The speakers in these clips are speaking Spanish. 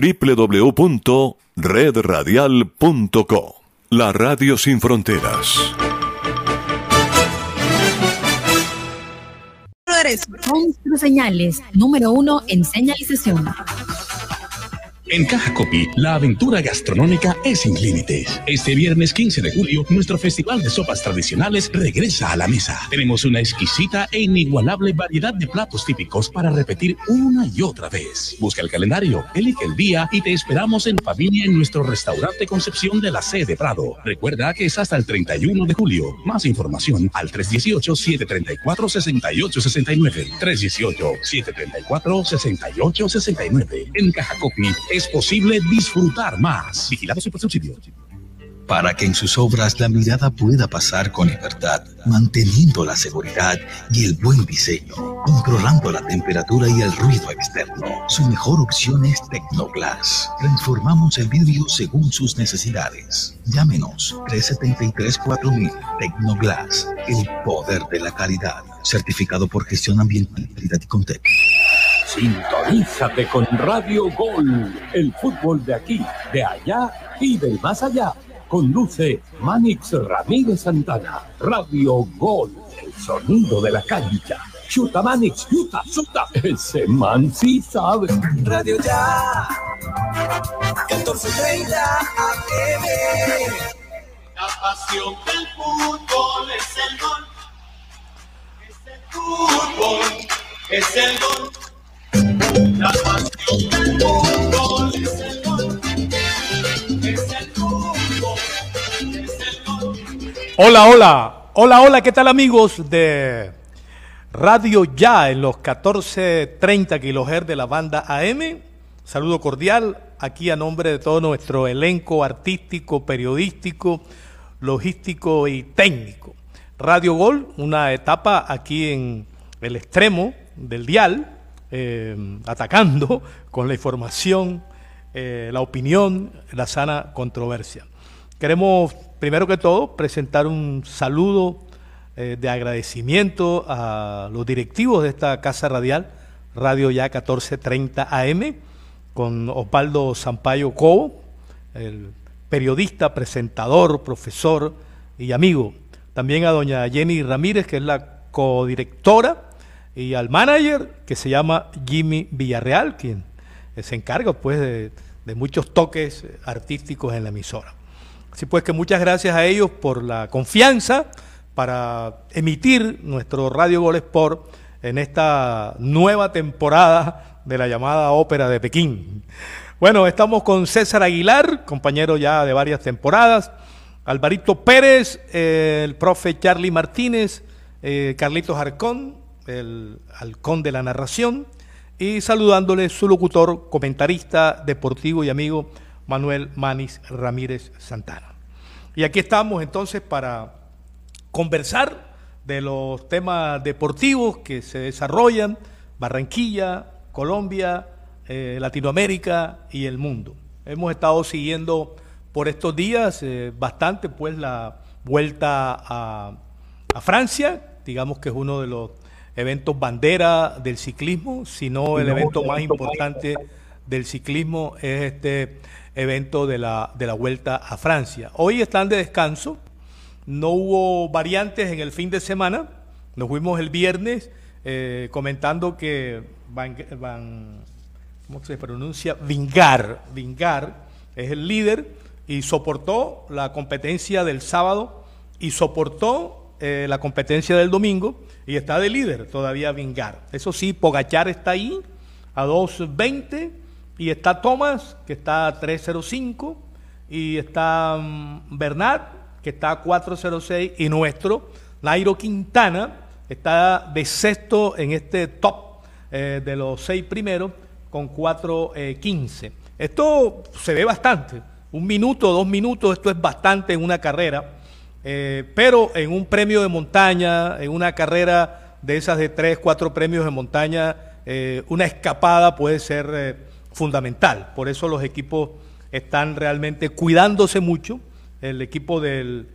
www.redradial.co. La Radio Sin Fronteras. Con señales, número uno en señalización. En Caja Copy, la aventura gastronómica es sin límites. Este viernes 15 de julio, nuestro festival de sopas tradicionales regresa a la mesa. Tenemos una exquisita e inigualable variedad de platos típicos para repetir una y otra vez. Busca el calendario, elige el día y te esperamos en familia en nuestro restaurante Concepción de la Sede Prado. Recuerda que es hasta el 31 de julio. Más información al 318-734-6869. 318-734-6869. En Caja Copy es posible disfrutar más. Vigilados y por subsidio. Para que en sus obras la mirada pueda pasar con libertad, manteniendo la seguridad y el buen diseño, controlando la temperatura y el ruido externo. Su mejor opción es Tecnoglass. Transformamos el vidrio según sus necesidades. Llámenos 373-4000 Tecnoglass, el poder de la calidad. Certificado por gestión ambiental y Contec. Sintonízate con Radio Gol, el fútbol de aquí, de allá y del más allá. Conduce Manix Ramírez Santana. Radio Gol, el sonido de la cancha. Chuta Manix, chuta, chuta. Ese man sí sabe. Radio Ya, 1430 AM. La pasión del fútbol es el gol. Es el fútbol, es el gol. Hola, hola, hola, hola, ¿qué tal amigos de Radio Ya en los 1430 kHz de la banda AM? Saludo cordial aquí a nombre de todo nuestro elenco artístico, periodístico, logístico y técnico. Radio Gol, una etapa aquí en el extremo del dial, eh, atacando con la información, eh, la opinión, la sana controversia. Queremos, primero que todo, presentar un saludo eh, de agradecimiento a los directivos de esta casa radial, Radio Ya 1430 AM, con Osvaldo Sampaio Cobo, el periodista, presentador, profesor y amigo. También a doña Jenny Ramírez, que es la codirectora y al manager que se llama Jimmy Villarreal, quien se encarga pues de, muchos toques artísticos en la emisora. Así pues que muchas gracias a ellos por la confianza para emitir nuestro Radio Gol Sport en esta nueva temporada de la llamada Ópera de Pekín. Bueno, estamos con César Aguilar, compañero ya de varias temporadas, Alvarito Pérez, el profe Charlie Martínez, eh, Carlitos Arcón, el halcón de la narración, y saludándole su locutor, comentarista deportivo y amigo Manuel Manis Ramírez Santana. Y aquí estamos entonces para conversar de los temas deportivos que se desarrollan, Barranquilla, Colombia, eh, Latinoamérica y el mundo. Hemos estado siguiendo por estos días eh, bastante pues la vuelta a, a Francia, digamos que es uno de los eventos bandera del ciclismo, sino el evento más importante del ciclismo es este evento de la, de la Vuelta a Francia. Hoy están de descanso, no hubo variantes en el fin de semana, nos fuimos el viernes eh, comentando que Van, ¿cómo se pronuncia? Vingar, Vingar es el líder y soportó la competencia del sábado y soportó eh, la competencia del domingo y está de líder todavía Vingar. Eso sí, Pogachar está ahí a 2.20 y está Thomas que está a 3.05 y está mm, Bernard que está a 4.06 y nuestro Nairo Quintana está de sexto en este top eh, de los seis primeros con 4.15. esto se ve bastante, un minuto, dos minutos, esto es bastante en una carrera eh, pero en un premio de montaña, en una carrera de esas de tres, cuatro premios de montaña, eh, una escapada puede ser eh, fundamental. Por eso los equipos están realmente cuidándose mucho. El equipo del,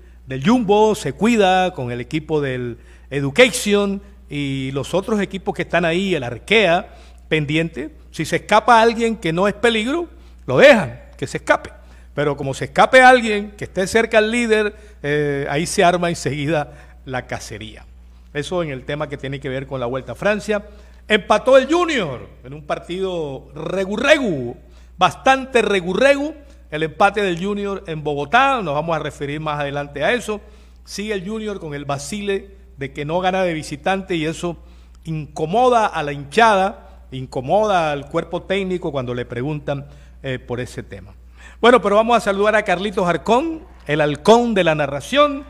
Jumbo se cuida con el equipo del Education y los otros equipos que están ahí, el Arkea, pendiente. Si se escapa alguien que no es peligro, lo dejan, que se escape. Pero como se escape alguien que esté cerca al líder, eh, ahí se arma enseguida la cacería. Eso en el tema que tiene que ver con la Vuelta a Francia. Empató el Junior en un partido regurregu, bastante regurregu. El empate del Junior en Bogotá, nos vamos a referir más adelante a eso. Sigue el Junior con el vacile de que no gana de visitante y eso incomoda a la hinchada, incomoda al cuerpo técnico cuando le preguntan eh, por ese tema. Bueno, pero vamos a saludar a Carlitos Arcón, el halcón de la narración,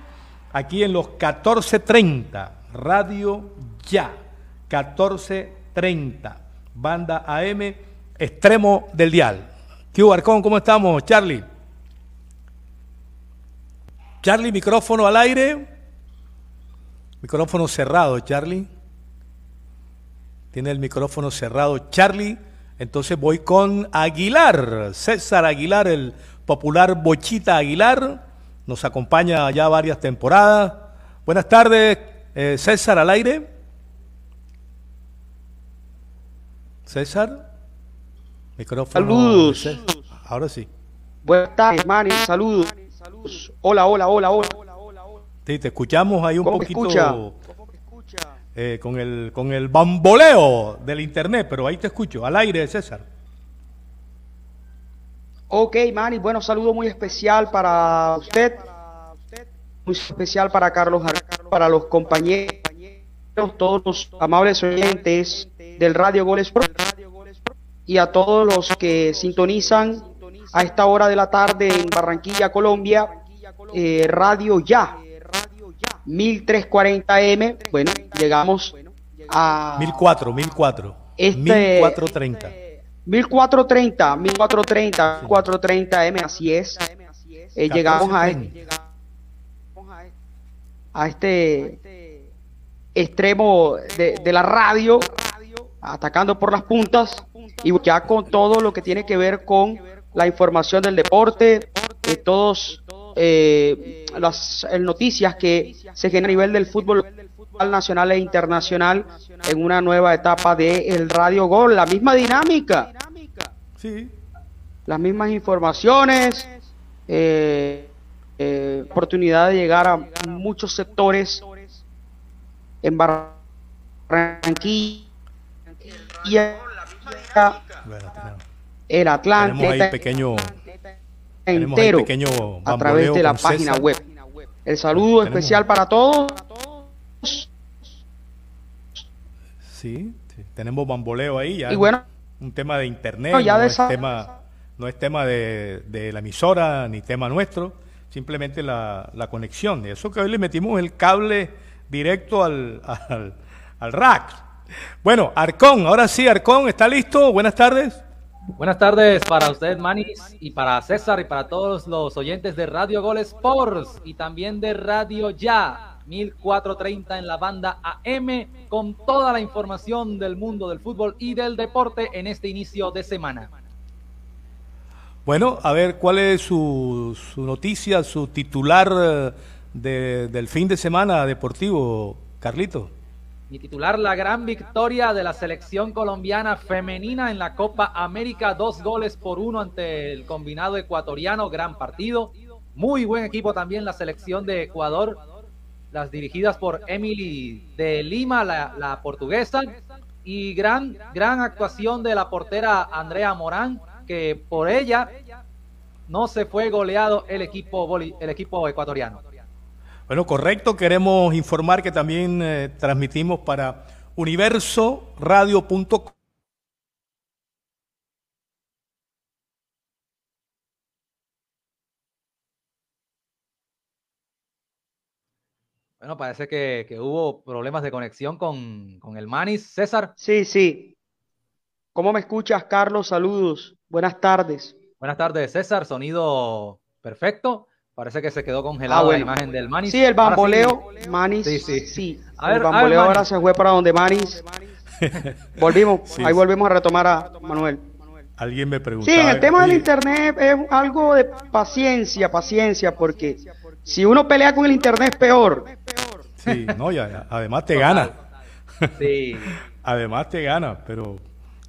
aquí en los 1430, Radio Ya, 1430, banda AM, extremo del dial. Tío Arcón, ¿cómo estamos, Charlie? Charlie, micrófono al aire. Micrófono cerrado, Charlie. Tiene el micrófono cerrado, Charlie. Entonces voy con Aguilar, César Aguilar, el popular Bochita Aguilar. Nos acompaña ya varias temporadas. Buenas tardes, eh, César al aire. César. Micrófono. Saludos. Ahora sí. Buenas tardes, Manny. Saludos. Hola, hola, hola, hola. Sí, te escuchamos ahí un ¿Cómo me poquito? Eh, con, el, con el bamboleo del internet, pero ahí te escucho, al aire, César. Ok, Manny. Bueno, saludo muy especial para usted. Muy especial para Carlos, Ar- para los compañeros, todos los amables oyentes del Radio Goles Pro y a todos los que sintonizan a esta hora de la tarde en Barranquilla, Colombia, eh, Radio Ya, 1340M. Bueno, llegamos a 1004, 1004. Este- 1430. 1430, 1430, 430 M, así es. Eh, llegamos a, 1430. a este extremo de, de la radio, atacando por las puntas y ya con todo lo que tiene que ver con la información del deporte, de todos eh, las noticias que se generan a nivel del fútbol nacional e internacional en una nueva etapa de el Radio Gol, la misma dinámica. Sí, las mismas informaciones, eh, eh, oportunidad de llegar a muchos sectores en Barranquilla, el tenemos ahí pequeño, entero a través de la página César. web. El saludo Tenemos- especial para todos. Sí, sí, tenemos bamboleo ahí ya. Y bueno, un tema de internet, No, ya no, de es esa- tema, no es tema de, de la emisora ni tema nuestro, simplemente la, la conexión. Y eso que hoy le metimos el cable directo al, al, al rack. Bueno, Arcón, ahora sí, Arcón, ¿está listo? Buenas tardes. Buenas tardes para usted, Manis, y para César y para todos los oyentes de Radio Gol Sports y también de Radio Ya, 1430 en la banda AM, con toda la información del mundo del fútbol y del deporte en este inicio de semana. Bueno, a ver, ¿cuál es su, su noticia, su titular eh, de- del fin de semana deportivo, Carlito? Mi titular, la gran victoria de la selección colombiana femenina en la Copa América, dos goles por uno ante el combinado ecuatoriano, gran partido. Muy buen equipo también la selección de Ecuador, las dirigidas por Emily de Lima, la, portuguesa, y gran, gran actuación de la portera Andrea Morán, que por ella no se fue goleado el equipo, el equipo ecuatoriano. Bueno, correcto. Queremos informar que también eh, transmitimos para universoradio.com. Bueno, parece que, que hubo problemas de conexión con, con el Manis. César, sí, sí. ¿Cómo me escuchas, Carlos? Saludos. Buenas tardes. buenas tardes, César. Sonido perfecto. Parece que se quedó congelada Ah, bueno. la imagen del Manis. Sí, el bamboleo, Manis, Sí, sí, sí. A el ver, a ver, bamboleo ahora se fue para donde Manis. Volvimos, Sí, ahí sí. volvemos a retomar a Manuel. Alguien me preguntaba. Sí, en el tema del internet es algo de paciencia, paciencia, porque si uno pelea con el internet es peor. Sí, no, ya, ya, además te gana. Sí. Además te gana, pero,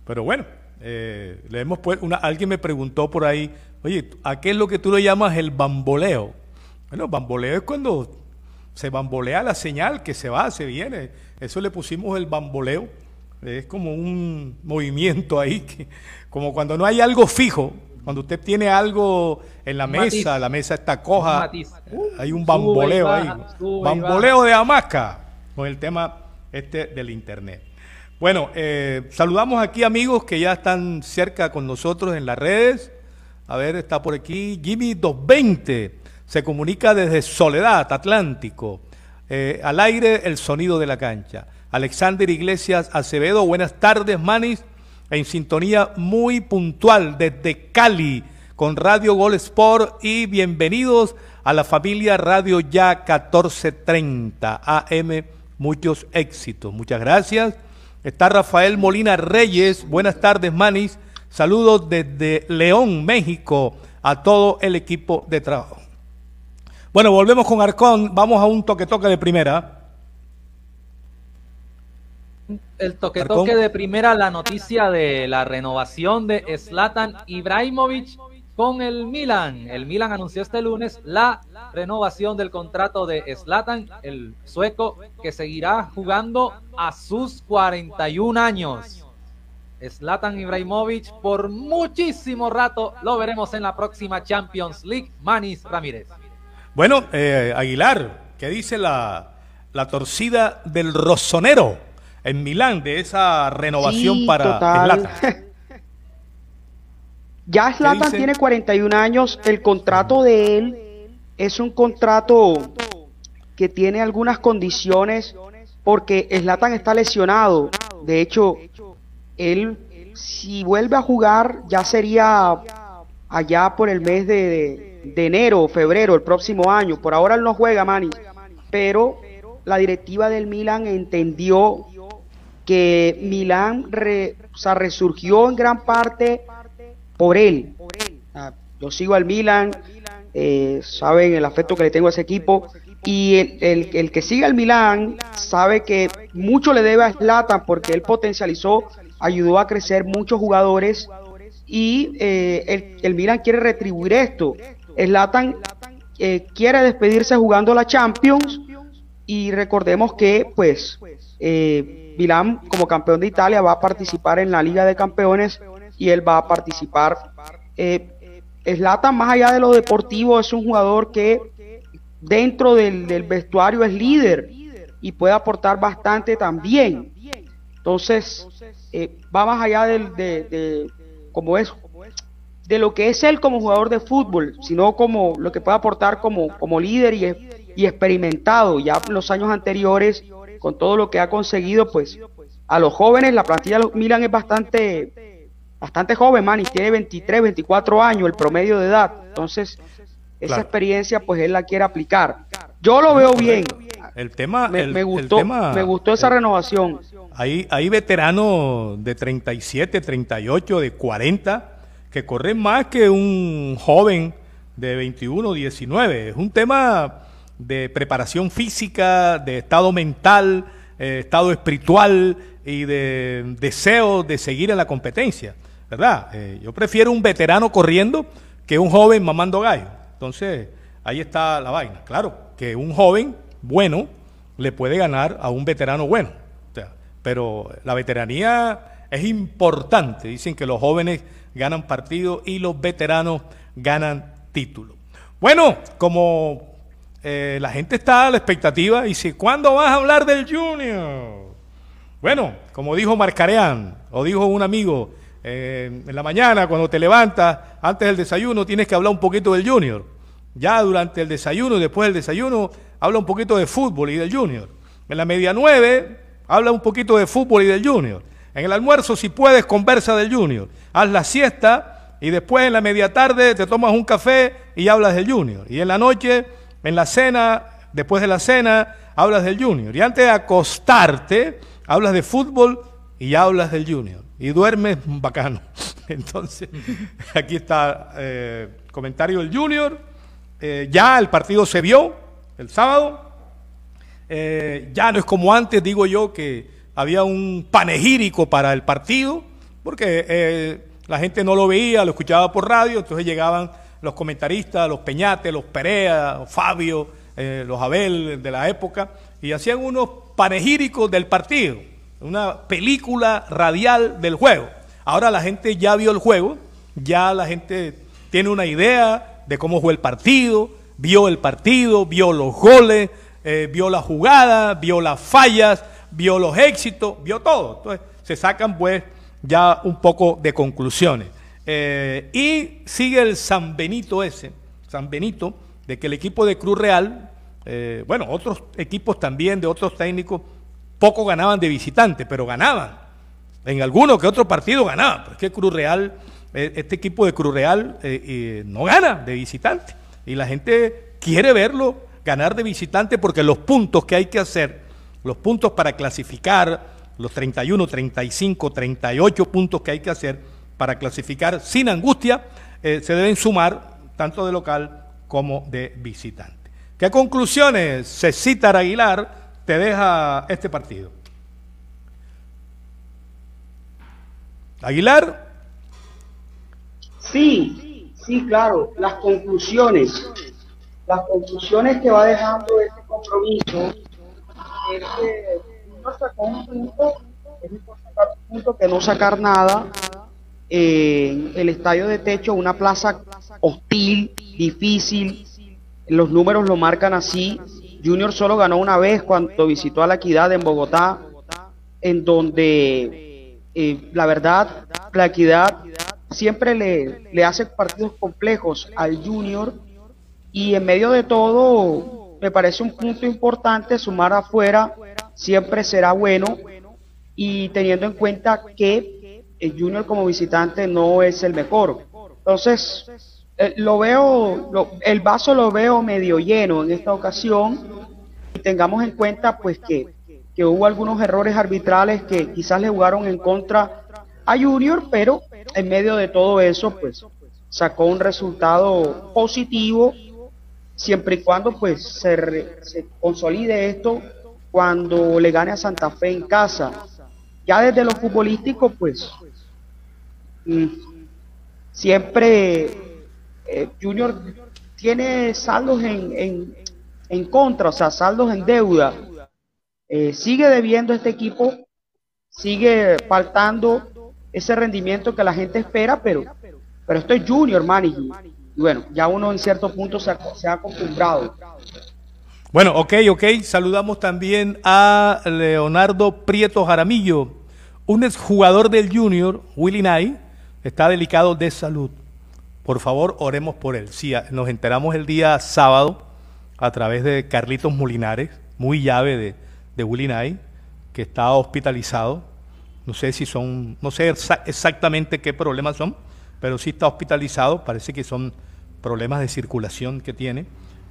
pero bueno, Eh, le hemos puesto una, alguien me preguntó por ahí, oye, ¿a qué es lo que tú le llamas el bamboleo? Bueno, bamboleo es cuando se bambolea la señal que se va, se viene. Eso le pusimos el bamboleo. Es como un movimiento ahí, que, como cuando no hay algo fijo, cuando usted tiene algo en la mesa, la mesa está coja, hay un bamboleo ahí. Bamboleo de hamaca con el tema este del internet. Bueno, eh, saludamos aquí amigos que ya están cerca con nosotros en las redes. A ver, está por aquí Jimmy 220, se comunica desde Soledad, Atlántico. Eh, al aire el sonido de la cancha. Alexander Iglesias Acevedo, buenas tardes, Manis, en sintonía muy puntual desde Cali con Radio Gol Sport y bienvenidos a la familia Radio Ya 1430 AM. Muchos éxitos. Muchas gracias. Está Rafael Molina Reyes. Buenas tardes, Manis. Saludos desde León, México, a todo el equipo de trabajo. Bueno, volvemos con Arcón. Vamos a un toque-toque de primera. El toque-toque de primera, la noticia de la renovación de Zlatan Ibrahimovic con el Milan. El Milan anunció este lunes la renovación del contrato de Zlatan, el sueco, que seguirá jugando a sus 41 años. Zlatan Ibrahimovic por muchísimo rato lo veremos en la próxima Champions League. Manis Ramírez. Bueno, eh, Aguilar, ¿qué dice la, la torcida del Rosonero en Milán de esa renovación para Zlatan? Ya Slatan tiene 41 años, el contrato de él es un contrato que tiene algunas condiciones porque Slatan está lesionado. De hecho, él si vuelve a jugar ya sería allá por el mes de, enero o febrero, el próximo año. Por ahora él no juega, Manny. Pero la directiva del Milan entendió que Milan resurgió en gran parte por él. Yo sigo al Milan, eh, saben el afecto que le tengo a ese equipo. Y el, el, que sigue al Milan sabe que mucho le debe a Zlatan porque él potencializó, ayudó a crecer muchos jugadores y eh, el, el, Milan quiere retribuir esto. Zlatan eh, quiere despedirse jugando la Champions y recordemos que pues eh, Milan como campeón de Italia va a participar en la Liga de Campeones y él va a participar. Eh, Slatan, más allá de lo deportivo, es un jugador que dentro del, vestuario es líder y puede aportar bastante también. Entonces, eh, va más allá del, de, de, como es, de lo que es él como jugador de fútbol, sino como lo que puede aportar como, como líder y, y experimentado. Ya en los años anteriores, con todo lo que ha conseguido, pues a los jóvenes, la plantilla de Milan es bastante bastante joven, man, y tiene 23, 24 años el promedio de edad. Entonces, esa experiencia, pues él la quiere aplicar. Yo lo veo bien. El tema, me, gustó, me gustó esa renovación. Hay, hay veteranos de 37, 38, de 40 que corren más que un joven de 21, 19. Es un tema de preparación física, de estado mental, eh, estado espiritual y de deseo de seguir en la competencia. ¿verdad? Eh, yo prefiero un veterano corriendo que un joven mamando gallo. Entonces, ahí está la vaina. Claro, que un joven bueno le puede ganar a un veterano bueno. pero la veteranía es importante. Dicen que los jóvenes ganan partidos y los veteranos ganan títulos. Bueno, como eh, la gente está a la expectativa, dice, ¿cuándo vas a hablar del Junior? Bueno, como dijo Marcareán, o dijo un amigo, eh, en la mañana, cuando te levantas, antes del desayuno, tienes que hablar un poquito del Junior. Ya durante el desayuno después del desayuno, habla un poquito de fútbol y del Junior. En la media nueve, habla un poquito de fútbol y del Junior. En el almuerzo, si puedes, conversa del Junior. Haz la siesta y después en la media tarde te tomas un café y hablas del Junior. Y en la noche, en la cena, después de la cena, hablas del Junior. Y antes de acostarte, hablas de fútbol y hablas del Junior y duermes bacano. Entonces, aquí está eh, comentario del Junior. Eh, ya el partido se vio el sábado. Eh, ya no es como antes, digo yo, que había un panegírico para el partido. porque eh, la gente no lo veía, lo escuchaba por radio, entonces llegaban los comentaristas, los Peñate, los Perea, los Fabio, eh, los Abel de la época, y hacían unos panegíricos del partido, una película radial del juego. Ahora la gente ya vio el juego, ya la gente tiene una idea de cómo fue el partido, vio el partido, vio los goles, eh, vio la jugada, vio las fallas, vio los éxitos, vio todo. Entonces se sacan pues ya un poco de conclusiones. Eh, y sigue el San Benito ese, San Benito, de que el equipo de Cruz Real, eh, bueno, otros equipos también de otros técnicos, poco ganaban de visitante, pero ganaban. En alguno que otro partido ganaban. Porque Cruz Real, este equipo de Cruz Real no gana de visitante. Y la gente quiere verlo ganar de visitante porque los puntos que hay que hacer, los puntos para clasificar, los 31, 35, 38 puntos que hay que hacer, para clasificar sin angustia, eh, se deben sumar tanto de local como de visitante. ¿Qué conclusiones, Cecitar Aguilar, te deja este partido? Aguilar. Sí, sí, claro, las conclusiones. Las conclusiones que va dejando este compromiso es que no sacó un punto, es sacar un punto que no sacar nada en el estadio de techo, una plaza hostil, difícil, los números lo marcan así. Junior solo ganó una vez cuando visitó a la Equidad en Bogotá, en donde eh, la verdad, la Equidad siempre le, le hace partidos complejos al Junior y en medio de todo me parece un punto importante sumar afuera siempre será bueno y teniendo en cuenta que el Junior como visitante no es el mejor. Entonces, eh, lo veo, el vaso lo veo medio lleno en esta ocasión. Y tengamos en cuenta pues que, que hubo algunos errores arbitrales que quizás le jugaron en contra a Junior, pero en medio de todo eso pues sacó un resultado positivo siempre y cuando pues se, se consolide esto cuando le gane a Santa Fe en casa. Ya desde lo futbolístico pues Mm. siempre eh, Junior tiene saldos en, en, contra, o sea, saldos en deuda. Eh, sigue debiendo este equipo, sigue faltando ese rendimiento que la gente espera, pero, pero esto es Junior Managing. Y bueno, ya uno en cierto punto se ha, acostumbrado. Bueno, ok, ok. Saludamos también a Leonardo Prieto Jaramillo, un exjugador del Junior, Willy Knight, está delicado de salud. Por favor, oremos por él. Sí, nos enteramos el día sábado a través de Carlitos Molinares, muy llave de, de Willy Knight, que está hospitalizado. No sé si son, no sé exactamente qué problemas son, pero sí está hospitalizado. Parece que son problemas de circulación que tiene.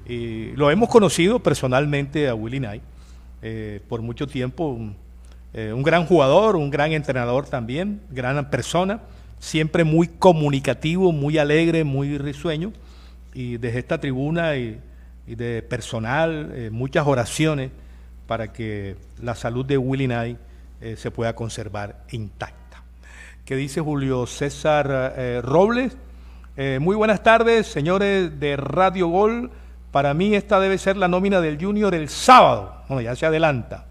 Y lo hemos conocido personalmente a Willy Knight eh, por mucho tiempo. Un, eh, un gran jugador, un gran entrenador también, gran persona siempre muy comunicativo, muy alegre, muy risueño, y desde esta tribuna y, de personal, eh, muchas oraciones para que la salud de Willy Knight eh, se pueda conservar intacta. ¿Qué dice Julio César eh, Robles? muy buenas tardes, señores de Radio Gol. Para mí esta debe ser la nómina del Junior el sábado. Bueno, ya se adelanta.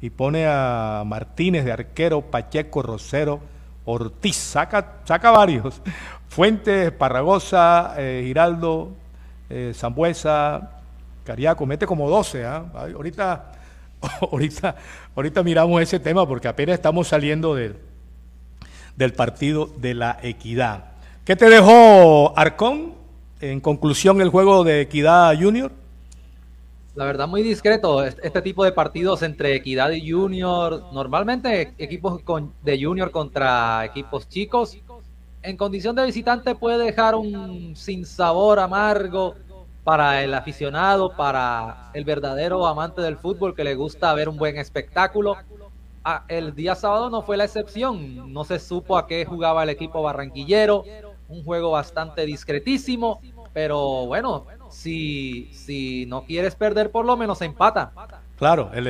Y pone a Martínez de arquero, Pacheco, Rosero, Ortiz, saca, saca varios. Fuentes, Parragosa, eh, Giraldo, eh, Zambuesa, Cariaco, mete como 12. ¿ah? Ahorita, ahorita, ahorita miramos ese tema porque apenas estamos saliendo del, del partido de la equidad. ¿Qué te dejó Arcón? En conclusión, el juego de Equidad Junior. La verdad, muy discreto. Este tipo de partidos entre Equidad y Junior, normalmente equipos de Junior contra equipos chicos, en condición de visitante puede dejar un sinsabor amargo para el aficionado, para el verdadero amante del fútbol que le gusta ver un buen espectáculo. Ah, el día sábado no fue la excepción, no se supo a qué jugaba el equipo barranquillero, un juego bastante discretísimo, pero bueno, si, si no quieres perder, por lo menos empata. Claro, el,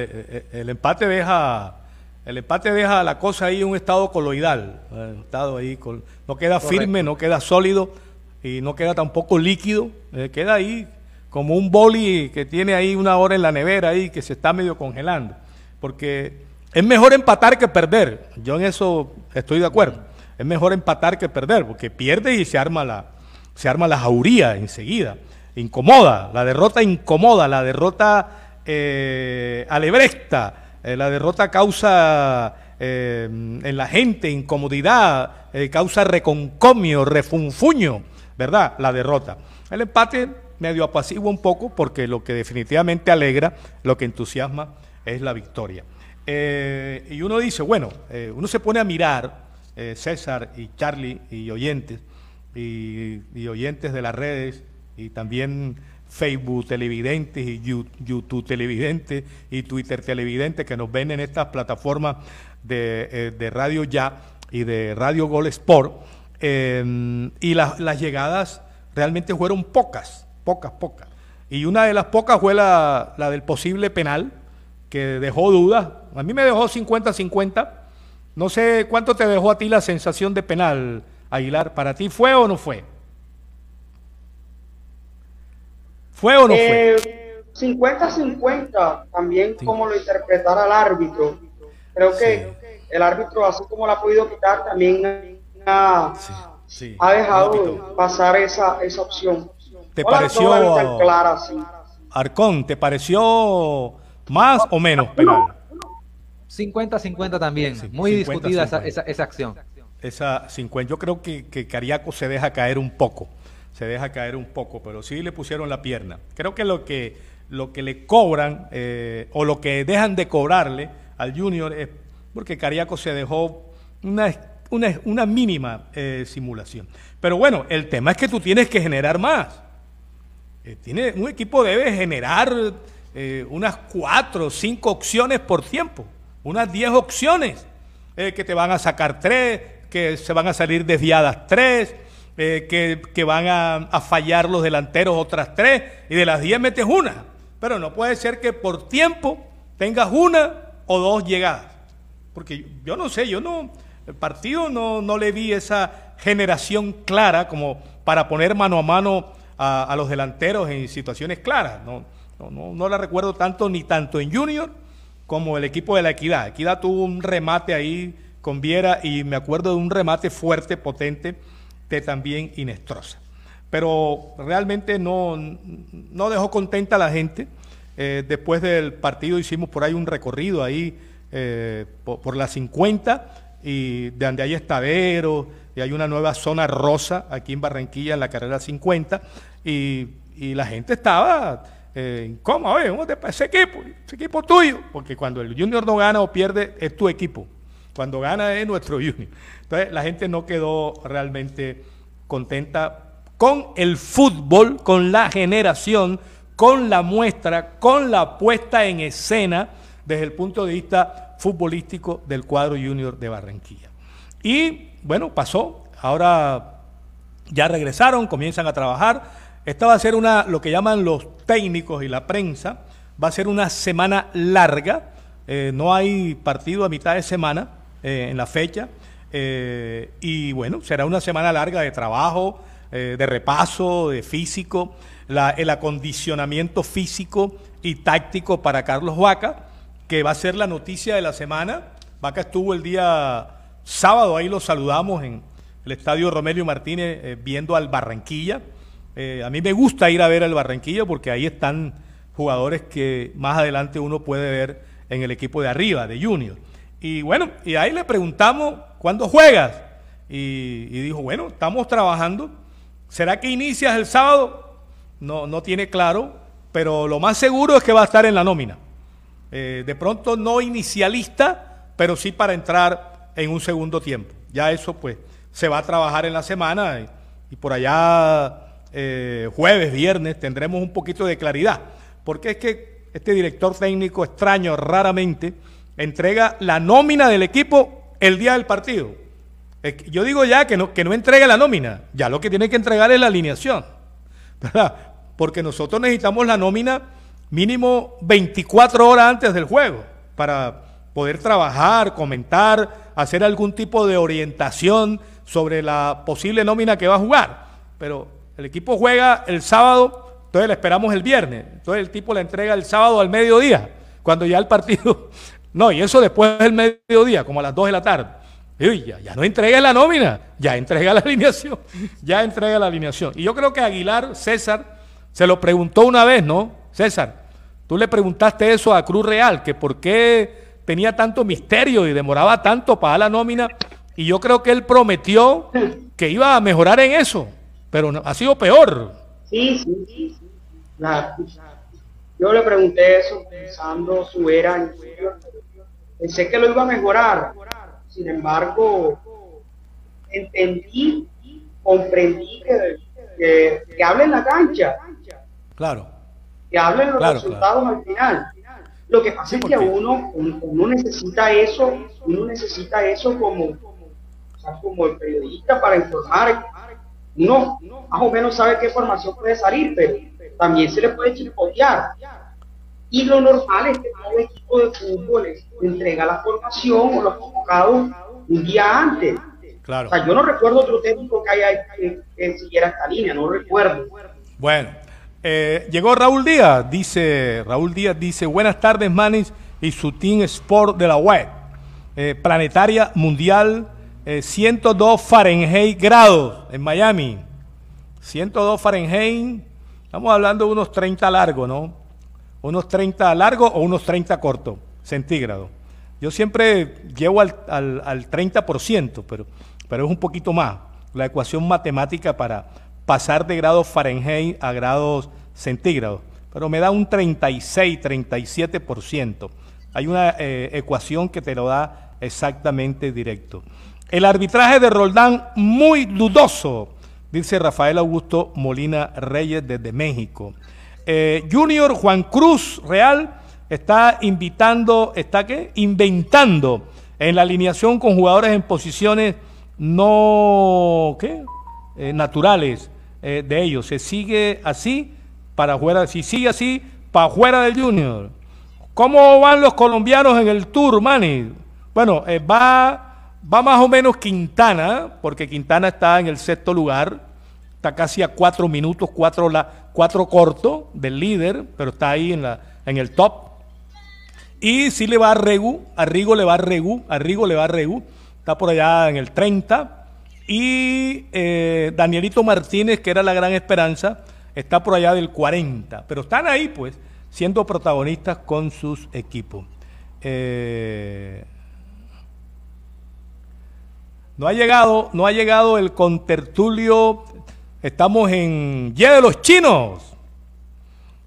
el, empate deja El empate deja la cosa ahí en un estado coloidal. eh, estado ahí con- no queda firme, no queda sólido y no queda tampoco líquido. eh, queda ahí como un boli que tiene ahí una hora en la nevera ahí que se está medio congelando. Porque es mejor empatar que perder. Yo en eso estoy de acuerdo. Es mejor empatar que perder, porque pierde y se arma la, se arma la jauría enseguida. Incomoda, la derrota incomoda, la derrota eh, alebresta, eh, la derrota causa eh, en la gente incomodidad, causa reconcomio, refunfuño, ¿verdad? La derrota. El empate medio apacigua un poco porque lo que definitivamente alegra, lo que entusiasma es la victoria. Eh, y uno dice, bueno, eh, uno se pone a mirar, eh, César y Charlie y oyentes, y, y oyentes de las redes, y también Facebook televidentes y YouTube televidentes y Twitter televidentes que nos ven en estas plataformas de, de Radio Ya y de Radio Gol Sport. Eh, y las- las llegadas realmente fueron pocas, pocas, pocas. Y una de las pocas fue la, la del posible penal, que dejó dudas. A mí me dejó 50-50. No sé cuánto te dejó a ti la sensación de penal, Aguilar. ¿Para ti fue o no fue? ¿Fue o no fue? Eh, 50-50, también como lo interpretara el árbitro. Creo que el árbitro, así como la ha podido quitar, también ha, Sí. ha dejado pasar esa, esa opción. ¿Te pareció- no clara, sí. Arcón, ¿te pareció más o menos penal? 50-50 también. Muy 50-50. discutida esa, esa, esa acción. Esa 50. Yo creo que, que Cariaco se deja caer un poco. Se deja caer un poco, pero sí le pusieron la pierna. Creo que lo que, lo que le cobran eh, o lo que dejan de cobrarle al Junior es porque Cariaco se dejó una, una, mínima eh, simulación. Pero bueno, el tema es que tú tienes que generar más. Eh, tiene, un equipo debe generar eh, unas cuatro o cinco opciones por tiempo, unas diez opciones, que te van a sacar tres, que se van a salir desviadas tres, que, que van a, a fallar los delanteros otras tres, y de las diez metes una. Pero no puede ser que por tiempo tengas una o dos llegadas. Porque yo no sé, yo no, el partido no, no le vi esa generación clara como para poner mano a mano a, los delanteros en situaciones claras. No, no, no, no la recuerdo tanto ni tanto en Junior como el equipo de la Equidad. Equidad tuvo un remate ahí con Viera y me acuerdo de un remate fuerte, potente, de también Inestrosa. Pero realmente no, no dejó contenta a la gente. Eh, después del partido hicimos por ahí un recorrido ahí eh, por, por la 50 y de donde hay estaderos y hay una nueva zona rosa aquí en Barranquilla en la carrera 50 y, y la gente estaba eh, incómoda, oye, ¿cómo te parece ese equipo? Ese equipo tuyo, porque cuando el Junior no gana o pierde es tu equipo, cuando gana es nuestro Junior. Entonces la gente no quedó realmente contenta con el fútbol, con la generación, con la muestra, con la puesta en escena desde el punto de vista futbolístico del cuadro junior de Barranquilla. Y bueno, pasó, ahora ya regresaron, comienzan a trabajar. Esta va a ser una, lo que llaman los técnicos y la prensa, va a ser una semana larga, eh, no hay partido a mitad de semana eh, en la fecha, eh, y bueno, será una semana larga de trabajo, de repaso, de físico, el acondicionamiento físico y táctico para Carlos Vaca, que va a ser la noticia de la semana. Vaca estuvo el día sábado, ahí lo saludamos en el estadio Romelio Martínez eh, viendo al Barranquilla. Eh, a mí me gusta ir a ver al Barranquilla porque ahí están jugadores que más adelante uno puede ver en el equipo de arriba, de Junior. Y bueno, y ahí le preguntamos, ¿cuándo juegas? Y, y dijo, bueno, estamos trabajando. ¿Será que inicias el sábado? No, no tiene claro, pero lo más seguro es que va a estar en la nómina. Eh, de pronto no inicialista, pero sí para entrar en un segundo tiempo. Ya eso pues se va a trabajar en la semana y, por allá eh, jueves, viernes tendremos un poquito de claridad. Porque es que este director técnico extraño raramente entrega la nómina del equipo el día del partido. Yo digo ya que no, que no entregue la nómina, ya lo que tiene que entregar es la alineación. ¿verdad? Porque nosotros necesitamos la nómina mínimo 24 horas antes del juego para, poder trabajar, comentar, hacer algún tipo de orientación sobre la posible nómina que va a jugar. Pero el equipo juega el sábado, entonces le esperamos el viernes. Entonces el tipo le entrega el sábado al mediodía, cuando ya el partido... No, y eso después del mediodía, como a las 2 de la tarde. Y ya, ya no entrega la nómina, ya entrega la alineación, ya entrega la alineación. Y yo creo que Aguilar, César, se lo preguntó una vez, ¿no? César, tú le preguntaste eso a Cruz Real, que por qué tenía tanto misterio y demoraba tanto para la nómina. Y yo creo que él prometió que iba a mejorar en eso, pero ha sido peor. Sí, sí, sí. La- yo le pregunté eso pensando su era en Junior. Pensé que lo iba a mejorar. Sin embargo, entendí, comprendí que, que, que hable en la cancha, Claro. Que hablen los Claro, resultados al final. Lo que pasa es que uno, uno, uno necesita eso, uno necesita eso como, o sea, como el periodista para informar. Uno más o menos sabe qué información puede salir, pero también se le puede chispotear. Y lo normal es que todo equipo de fútbol entrega la formación o los convocados un día antes. Claro. O sea, yo no recuerdo otro técnico que haya que, que siguiera esta línea, no recuerdo. Bueno, eh, llegó Raúl Díaz, dice, Raúl Díaz dice, buenas tardes Manis y su Team Sport de la web. Eh, planetaria mundial, eh, 102 Fahrenheit grados en Miami. 102 Fahrenheit, estamos hablando de unos 30 largos, ¿no? Unos 30 largos o unos 30 cortos, centígrados. Yo siempre llevo al, al, al 30%, pero, pero es un poquito más. La ecuación matemática para pasar de grados Fahrenheit a grados centígrados. Pero me da un 36, 37%. Hay una eh, ecuación que te lo da exactamente directo. El arbitraje de Roldán muy dudoso, dice Rafael Augusto Molina Reyes desde México. Eh, Junior Juan Cruz Real está invitando, está qué? Inventando en la alineación con jugadores en posiciones no ¿qué? Eh, naturales eh, de ellos. Se sigue así para fuera, si sigue así, para fuera del Junior. ¿Cómo van los colombianos en el tour, Manny? Bueno, eh, va, va más o menos Quintana, porque Quintana está en el sexto lugar, está casi a cuatro minutos, cuatro, la, cuatro corto del líder, pero está ahí en, la, en el top. Y sí le va a Regu, a le va a Regu, a le va a Regu, está por allá en el 30. Y eh, Danielito Martínez, que era la gran esperanza, está por allá del 40. Pero están ahí, pues, siendo protagonistas con sus equipos. Eh, no ha llegado, no ha llegado el contertulio. Estamos en Día de los Chinos.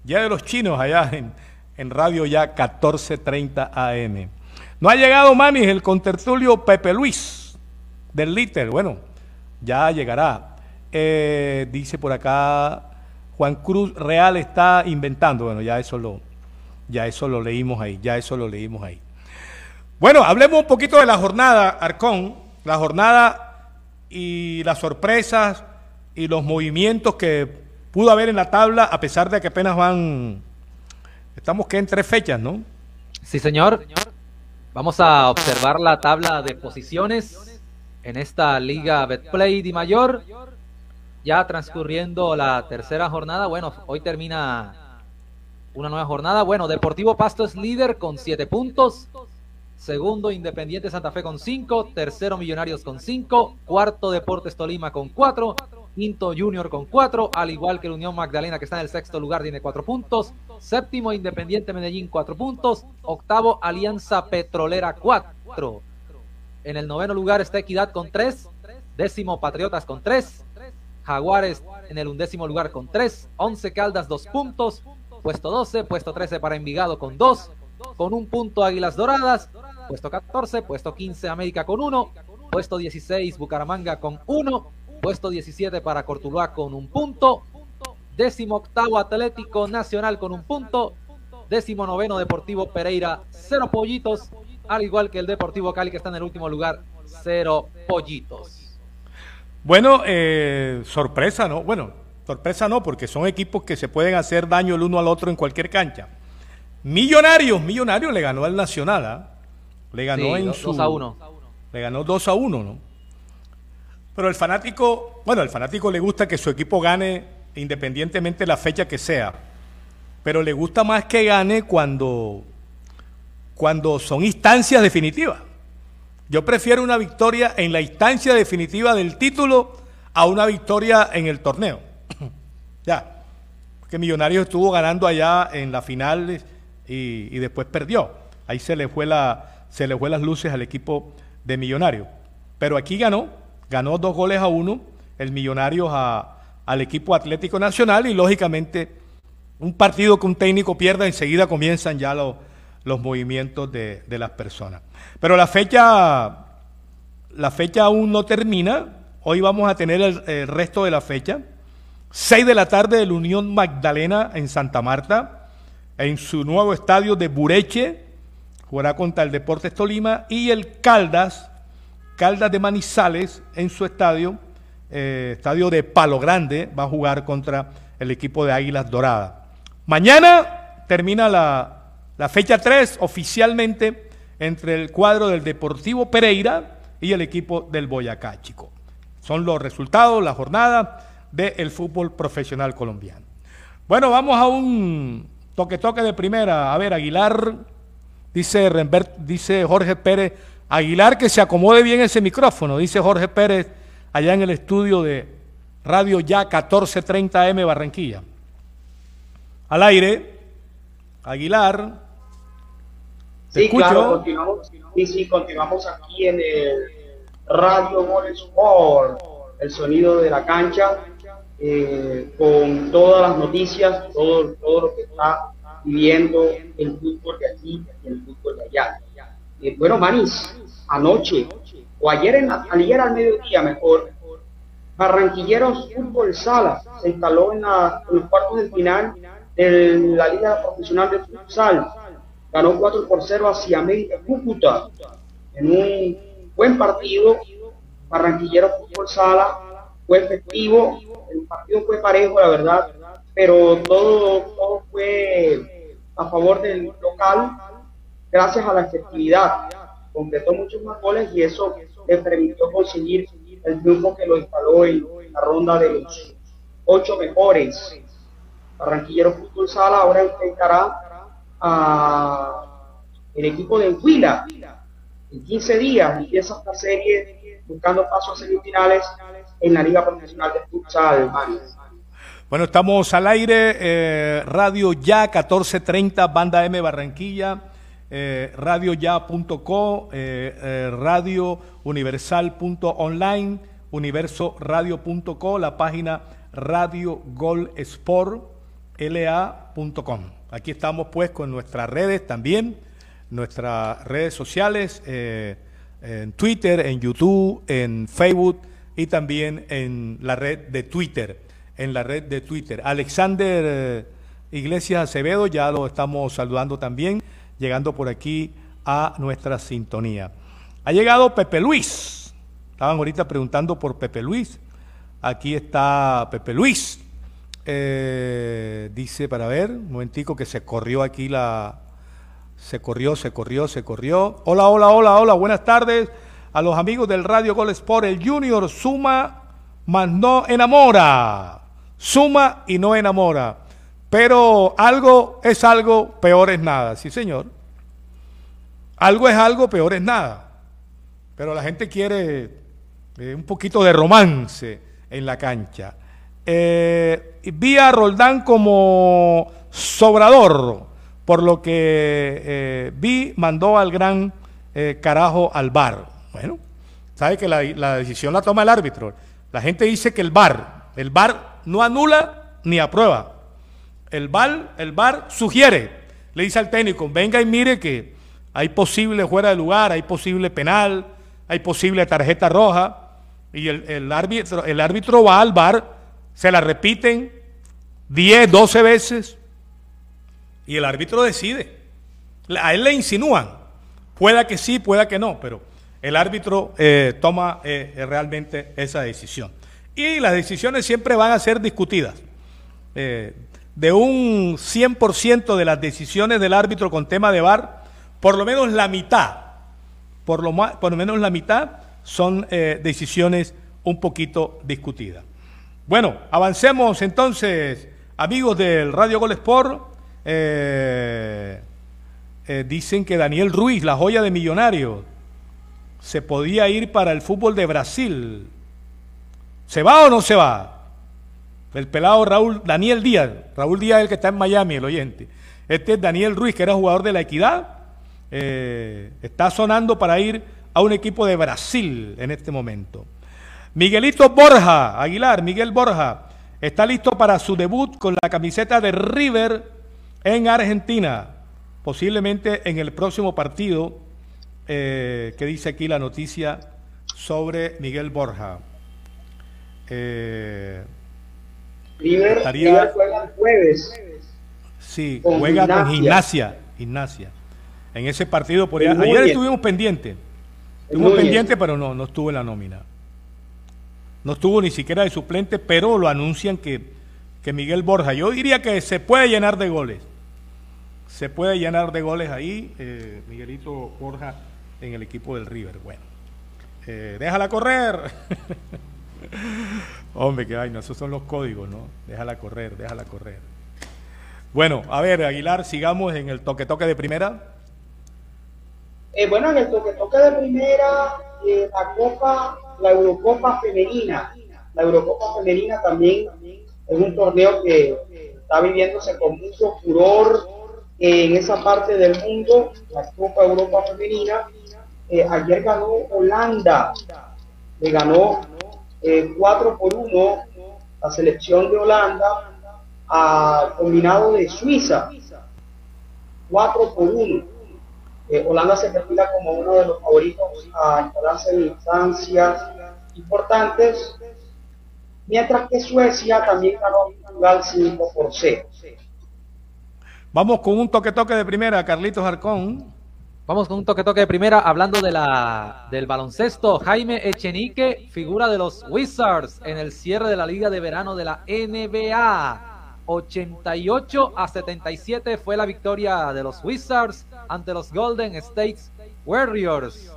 Día de los Chinos, allá en, en Radio Ya 1430 AM. No ha llegado, Manis, el contertulio Pepe Luis del Little. Bueno, ya llegará. Eh, dice por acá Juan Cruz Real está inventando. Bueno, ya eso lo, ya eso lo leímos ahí, ya eso lo leímos ahí. Bueno, hablemos un poquito de la jornada, Arcón, la jornada y las sorpresas y los movimientos que pudo haber en la tabla, a pesar de que apenas van, estamos que en tres fechas, ¿no? Sí, señor. Vamos a observar la tabla de posiciones en esta Liga Betplay Di Mayor. Ya transcurriendo la tercera jornada. Bueno, hoy termina una nueva jornada. Bueno, Deportivo Pasto es líder con siete puntos. Segundo, Independiente Santa Fe con cinco. Tercero, Millonarios con cinco. Cuarto, Deportes Tolima con cuatro. Quinto, Junior con cuatro. Al igual que el Unión Magdalena, que está en el sexto lugar, tiene cuatro puntos. Séptimo, Independiente Medellín, cuatro puntos. Octavo, Alianza Petrolera, cuatro. En el noveno lugar está Equidad con tres. Décimo, Patriotas con tres. Jaguares en el undécimo lugar con tres. Once Caldas, dos puntos. Puesto 12, puesto 13 para Envigado con dos. Con un punto Águilas Doradas. Puesto 14, puesto 15 América con uno. Puesto 16 Bucaramanga con uno. Puesto 17 para Cortuluá con un punto. Décimo octavo Atlético Nacional con un punto. Décimo noveno Deportivo Pereira, cero pollitos. Al igual que el Deportivo Cali que está en el último lugar, cero pollitos. Bueno, eh, sorpresa, ¿no? Bueno, sorpresa no, porque son equipos que se pueden hacer daño el uno al otro en cualquier cancha. Millonarios, Millonarios le ganó al Nacional, ¿ah? Le ganó Sí, en do- su 2 a 1. Le ganó 2 a 1, ¿no? Pero el fanático, bueno, al fanático le gusta que su equipo gane independientemente de la fecha que sea. Pero le gusta más que gane cuando cuando son instancias definitivas. Yo prefiero una victoria en la instancia definitiva del título a una victoria en el torneo. ya, porque Millonarios estuvo ganando allá en la final y, después perdió. Ahí se le fue la, se le fue las luces al equipo de Millonarios. Pero aquí ganó, ganó dos goles a uno el Millonarios al equipo Atlético Nacional y lógicamente un partido que un técnico pierda, enseguida comienzan ya los, los movimientos de, de las personas. Pero la fecha, la fecha aún no termina. Hoy vamos a tener el, resto de la fecha. 6 de la tarde del Unión Magdalena en Santa Marta, en su nuevo estadio de Bureche, jugará contra el Deportes Tolima, y el Caldas, Caldas de Manizales, en su estadio, eh, estadio de Palo Grande, va a jugar contra el equipo de Águilas Doradas. Mañana termina la, la fecha 3 oficialmente entre el cuadro del Deportivo Pereira y el equipo del Boyacá, chico. Son los resultados, la jornada del fútbol profesional colombiano. Bueno, vamos a un toque-toque de primera. A ver, Aguilar, dice, dice Jorge Pérez, Aguilar que se acomode bien ese micrófono, dice Jorge Pérez, allá en el estudio de Radio Ya 1430M Barranquilla. Al aire, Aguilar. Te Sí, escucho. claro, continuamos, sí, sí, continuamos aquí en el Radio Gol Sport, el sonido de la cancha, eh, con todas las noticias, todo, todo lo que está viviendo el fútbol de aquí y el fútbol de allá. Eh, bueno, Manis, anoche, o ayer, en la- ayer al mediodía mejor, Barranquilleros Fútbol Sala se instaló en, la- en los cuartos de final de la Liga Profesional de Futsal. Ganó 4 por 0 hacia América Cúcuta en un buen partido. Barranquilleros Fútbol Sala fue efectivo, el partido fue parejo, la verdad, pero todo, todo fue a favor del local gracias a la efectividad. Completó muchos más goles y eso le permitió conseguir el triunfo que lo instaló en la ronda de los ocho mejores. Barranquillero Fútbol Sala ahora enfrentará a el equipo de Huila. En 15 días empieza esta serie buscando pasos a semifinales en la Liga Profesional de Futsal. Bueno, estamos al aire, eh, Radio Ya 1430, Banda M Barranquilla, eh, radioya.co, eh, eh, Radio Universal.online, universoradio.co, la página Radio Gol Sport, la.com. Aquí estamos pues con nuestras redes también, nuestras redes sociales, eh, en Twitter, en YouTube, en Facebook y también en la red de Twitter, en la red de Twitter. Alexander eh, Iglesias Acevedo, ya lo estamos saludando también, llegando por aquí a nuestra sintonía. Ha llegado Pepe Luis. Estaban ahorita preguntando por Pepe Luis. Aquí está Pepe Luis. Eh, dice, para ver, un momentico que se corrió aquí la... Se corrió, se corrió, se corrió. Hola, hola, hola, hola, buenas tardes a los amigos del Radio Gol Sport. El Junior suma, más no enamora. Suma y no enamora. Pero algo es algo, peor es nada. Sí, señor. Algo es algo, peor es nada. Pero la gente quiere eh, un poquito de romance en la cancha. Eh, vi a Roldán como sobrador, por lo que eh, vi, mandó al gran eh, carajo al bar. Bueno, sabe que la, la decisión la toma el árbitro. La gente dice que el bar, el bar no anula ni aprueba. El bar, el bar sugiere, le dice al técnico, venga y mire que hay posible fuera de lugar, hay posible penal, hay posible tarjeta roja, y el, el árbitro, el árbitro va al bar, se la repiten 10, 12 veces, y el árbitro decide. A él le insinúan, pueda que sí, pueda que no, pero el árbitro eh, toma eh, realmente esa decisión. Y las decisiones siempre van a ser discutidas. Eh, de un 100% de las decisiones del árbitro con tema de VAR, por lo menos la mitad por lo, por lo menos la mitad son decisiones un poquito discutidas. Bueno, avancemos entonces, amigos del Radio Gol Sport. Eh, eh, dicen que Daniel Ruiz, la joya de Millonarios, se podía ir para el fútbol de Brasil. ¿Se va o no se va? El pelado Raúl, Daniel Díaz, Raúl Díaz el que está en Miami, el oyente. Este es Daniel Ruiz, que era jugador de la Equidad. Eh, está sonando para ir a un equipo de Brasil en este momento. Miguelito Borja, Aguilar, Miguel Borja, está listo para su debut con la camiseta de River en Argentina, posiblemente en el próximo partido eh, que dice aquí la noticia sobre Miguel Borja. Eh, River, juega el jueves. Sí, juega con gimnasia, gimnasia. En ese partido, por ayer estuvimos pendientes. Estuvimos pendientes, pero no, no estuvo en la nómina. No estuvo ni siquiera de suplente, pero lo anuncian que, que Miguel Borja, yo diría que se puede llenar de goles. Se puede llenar de goles ahí, eh, Miguelito Borja en el equipo del River. Bueno, eh, déjala correr. Hombre, qué vaina, esos son los códigos, ¿no? Déjala correr, déjala correr. Bueno, a ver, Aguilar, sigamos en el toque-toque de primera. Eh, bueno, en el toque-toque de primera, la Copa, la Eurocopa Femenina. La Eurocopa Femenina también es un torneo que está viviéndose con mucho furor en esa parte del mundo, la Copa Europa Femenina. Eh, ayer ganó Holanda, le ganó 4 por 1 la selección de Holanda al combinado de Suiza, 4 por 1. Eh, Holanda se perfila como uno de los favoritos a instalarse en instancias importantes, mientras que Suecia también ganó Portugal 5 por 0. Vamos con un toque-toque de primera, Carlitos Arcón. Vamos con un toque-toque de primera, hablando de la, del baloncesto. Jaime Echenique, figura de los Wizards en el cierre de la Liga de Verano de la NBA. 88 a 77 fue la victoria de los Wizards ante los Golden State Warriors.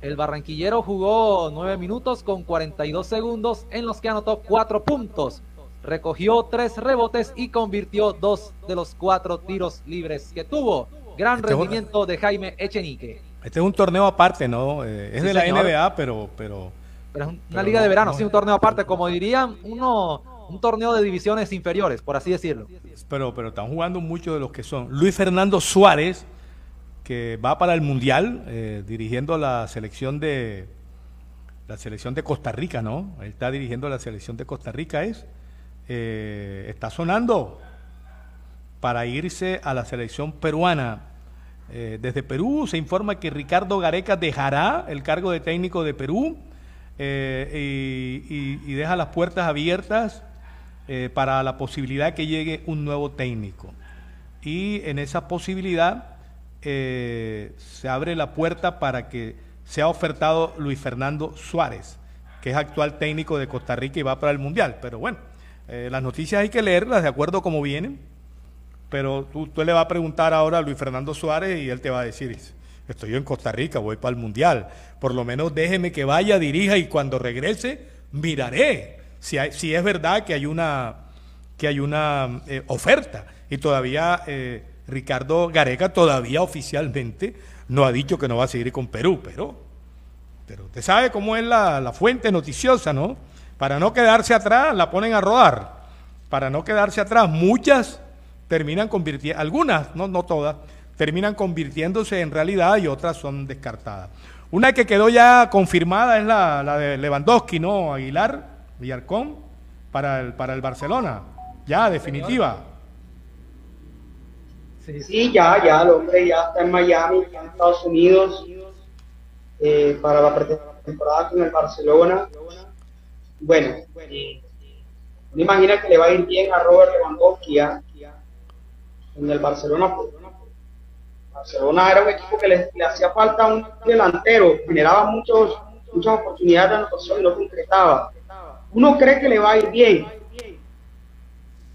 El barranquillero jugó 9 minutos con 42 segundos en los que anotó 4 puntos. Recogió 3 rebotes y convirtió 2 de los 4 tiros libres que tuvo. Gran este rendimiento de Jaime Echenique. Este es un torneo aparte, ¿no? Eh, es de la NBA, pero... Pero, pero es una liga de verano, sí, un torneo aparte. Como dirían, uno un torneo de divisiones inferiores, por así decirlo. Pero, pero están jugando muchos de los que son. Luis Fernando Suárez, que va para el Mundial, eh, dirigiendo la selección de la selección de Costa Rica, ¿no? Él está dirigiendo la selección de Costa Rica, es. Eh, está sonando para irse a la selección peruana. Eh, desde Perú se informa que Ricardo Gareca dejará el cargo de técnico de Perú y, deja las puertas abiertas eh, para la posibilidad que llegue un nuevo técnico. Y en esa posibilidad eh, se abre la puerta para que sea ofertado Luis Fernando Suárez, que es actual técnico de Costa Rica y va para el Mundial. Pero bueno, eh, las noticias hay que leerlas de acuerdo como vienen. Pero tú, tú le vas a preguntar ahora a Luis Fernando Suárez y él te va a decir, estoy en Costa Rica, voy para el Mundial. Por lo menos déjeme que vaya, dirija y cuando regrese miraré si, es verdad que hay una, que hay una eh, oferta. Y todavía eh, Ricardo Gareca todavía oficialmente no ha dicho que no va a seguir con Perú, pero, pero usted sabe cómo es la, fuente noticiosa, ¿no? Para no quedarse atrás, la ponen a rodar. Para no quedarse atrás, muchas terminan convirtiendo, algunas, no, no todas, terminan convirtiéndose en realidad y otras son descartadas. Una que quedó ya confirmada es la, la de Lewandowski, ¿no, Aguilar? Villarcón para el, para el Barcelona. Ya, definitiva. Sí, ya, ya, el hombre ya está en Miami, en Estados Unidos, eh, para la pretemporada con el Barcelona. Bueno, eh, me imagina que le va a ir bien a Robert Lewandowski en el Barcelona. Barcelona era un equipo que le, le hacía falta un delantero, generaba muchos, muchas oportunidades de anotación y no concretaba. Uno cree que le va a ir bien,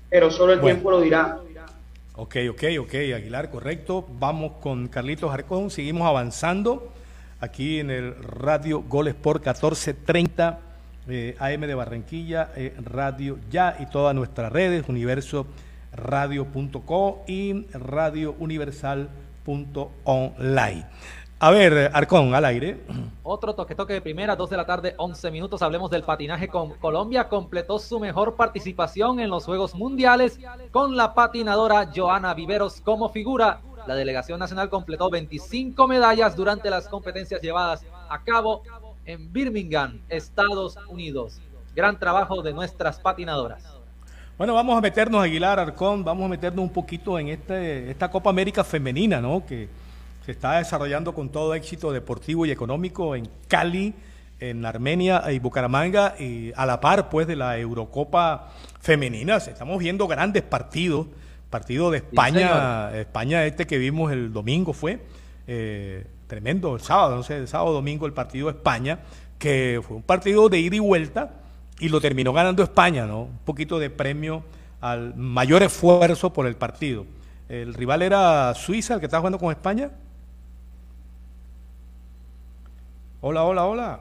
pero solo el tiempo lo dirá. Ok, ok, ok, Aguilar, correcto. Vamos con Carlitos Arcón, seguimos avanzando. aquí en el Radio Gol Sport 1430 eh, AM de Barranquilla, eh, Radio Ya y todas nuestras redes, universo radio.co y radiouniversal.online. A ver, Arcón, al aire. Otro toque toque de primera, 2 de la tarde, 11 minutos. Hablemos del patinaje con Colombia. Completó su mejor participación en los Juegos Mundiales con la patinadora Joana Viveros como figura. La delegación nacional completó 25 medallas durante las competencias llevadas a cabo en Birmingham, Estados Unidos. Gran trabajo de nuestras patinadoras. Bueno, vamos a meternos, Aguilar, Arcón, vamos a meternos un poquito en este, esta Copa América femenina, ¿no? Que se está desarrollando con todo éxito deportivo y económico en Cali, en Armenia y Bucaramanga, y a la par, pues, de la Eurocopa femenina. Estamos viendo grandes partidos, partido de España, España este que vimos el domingo fue, eh, tremendo, el sábado, no sé, el sábado domingo el partido de España, que fue un partido de ida y vuelta, y lo terminó ganando España, ¿no? Un poquito de premio al mayor esfuerzo por el partido. El rival era Suiza, el que está jugando con España. Hola, hola, hola.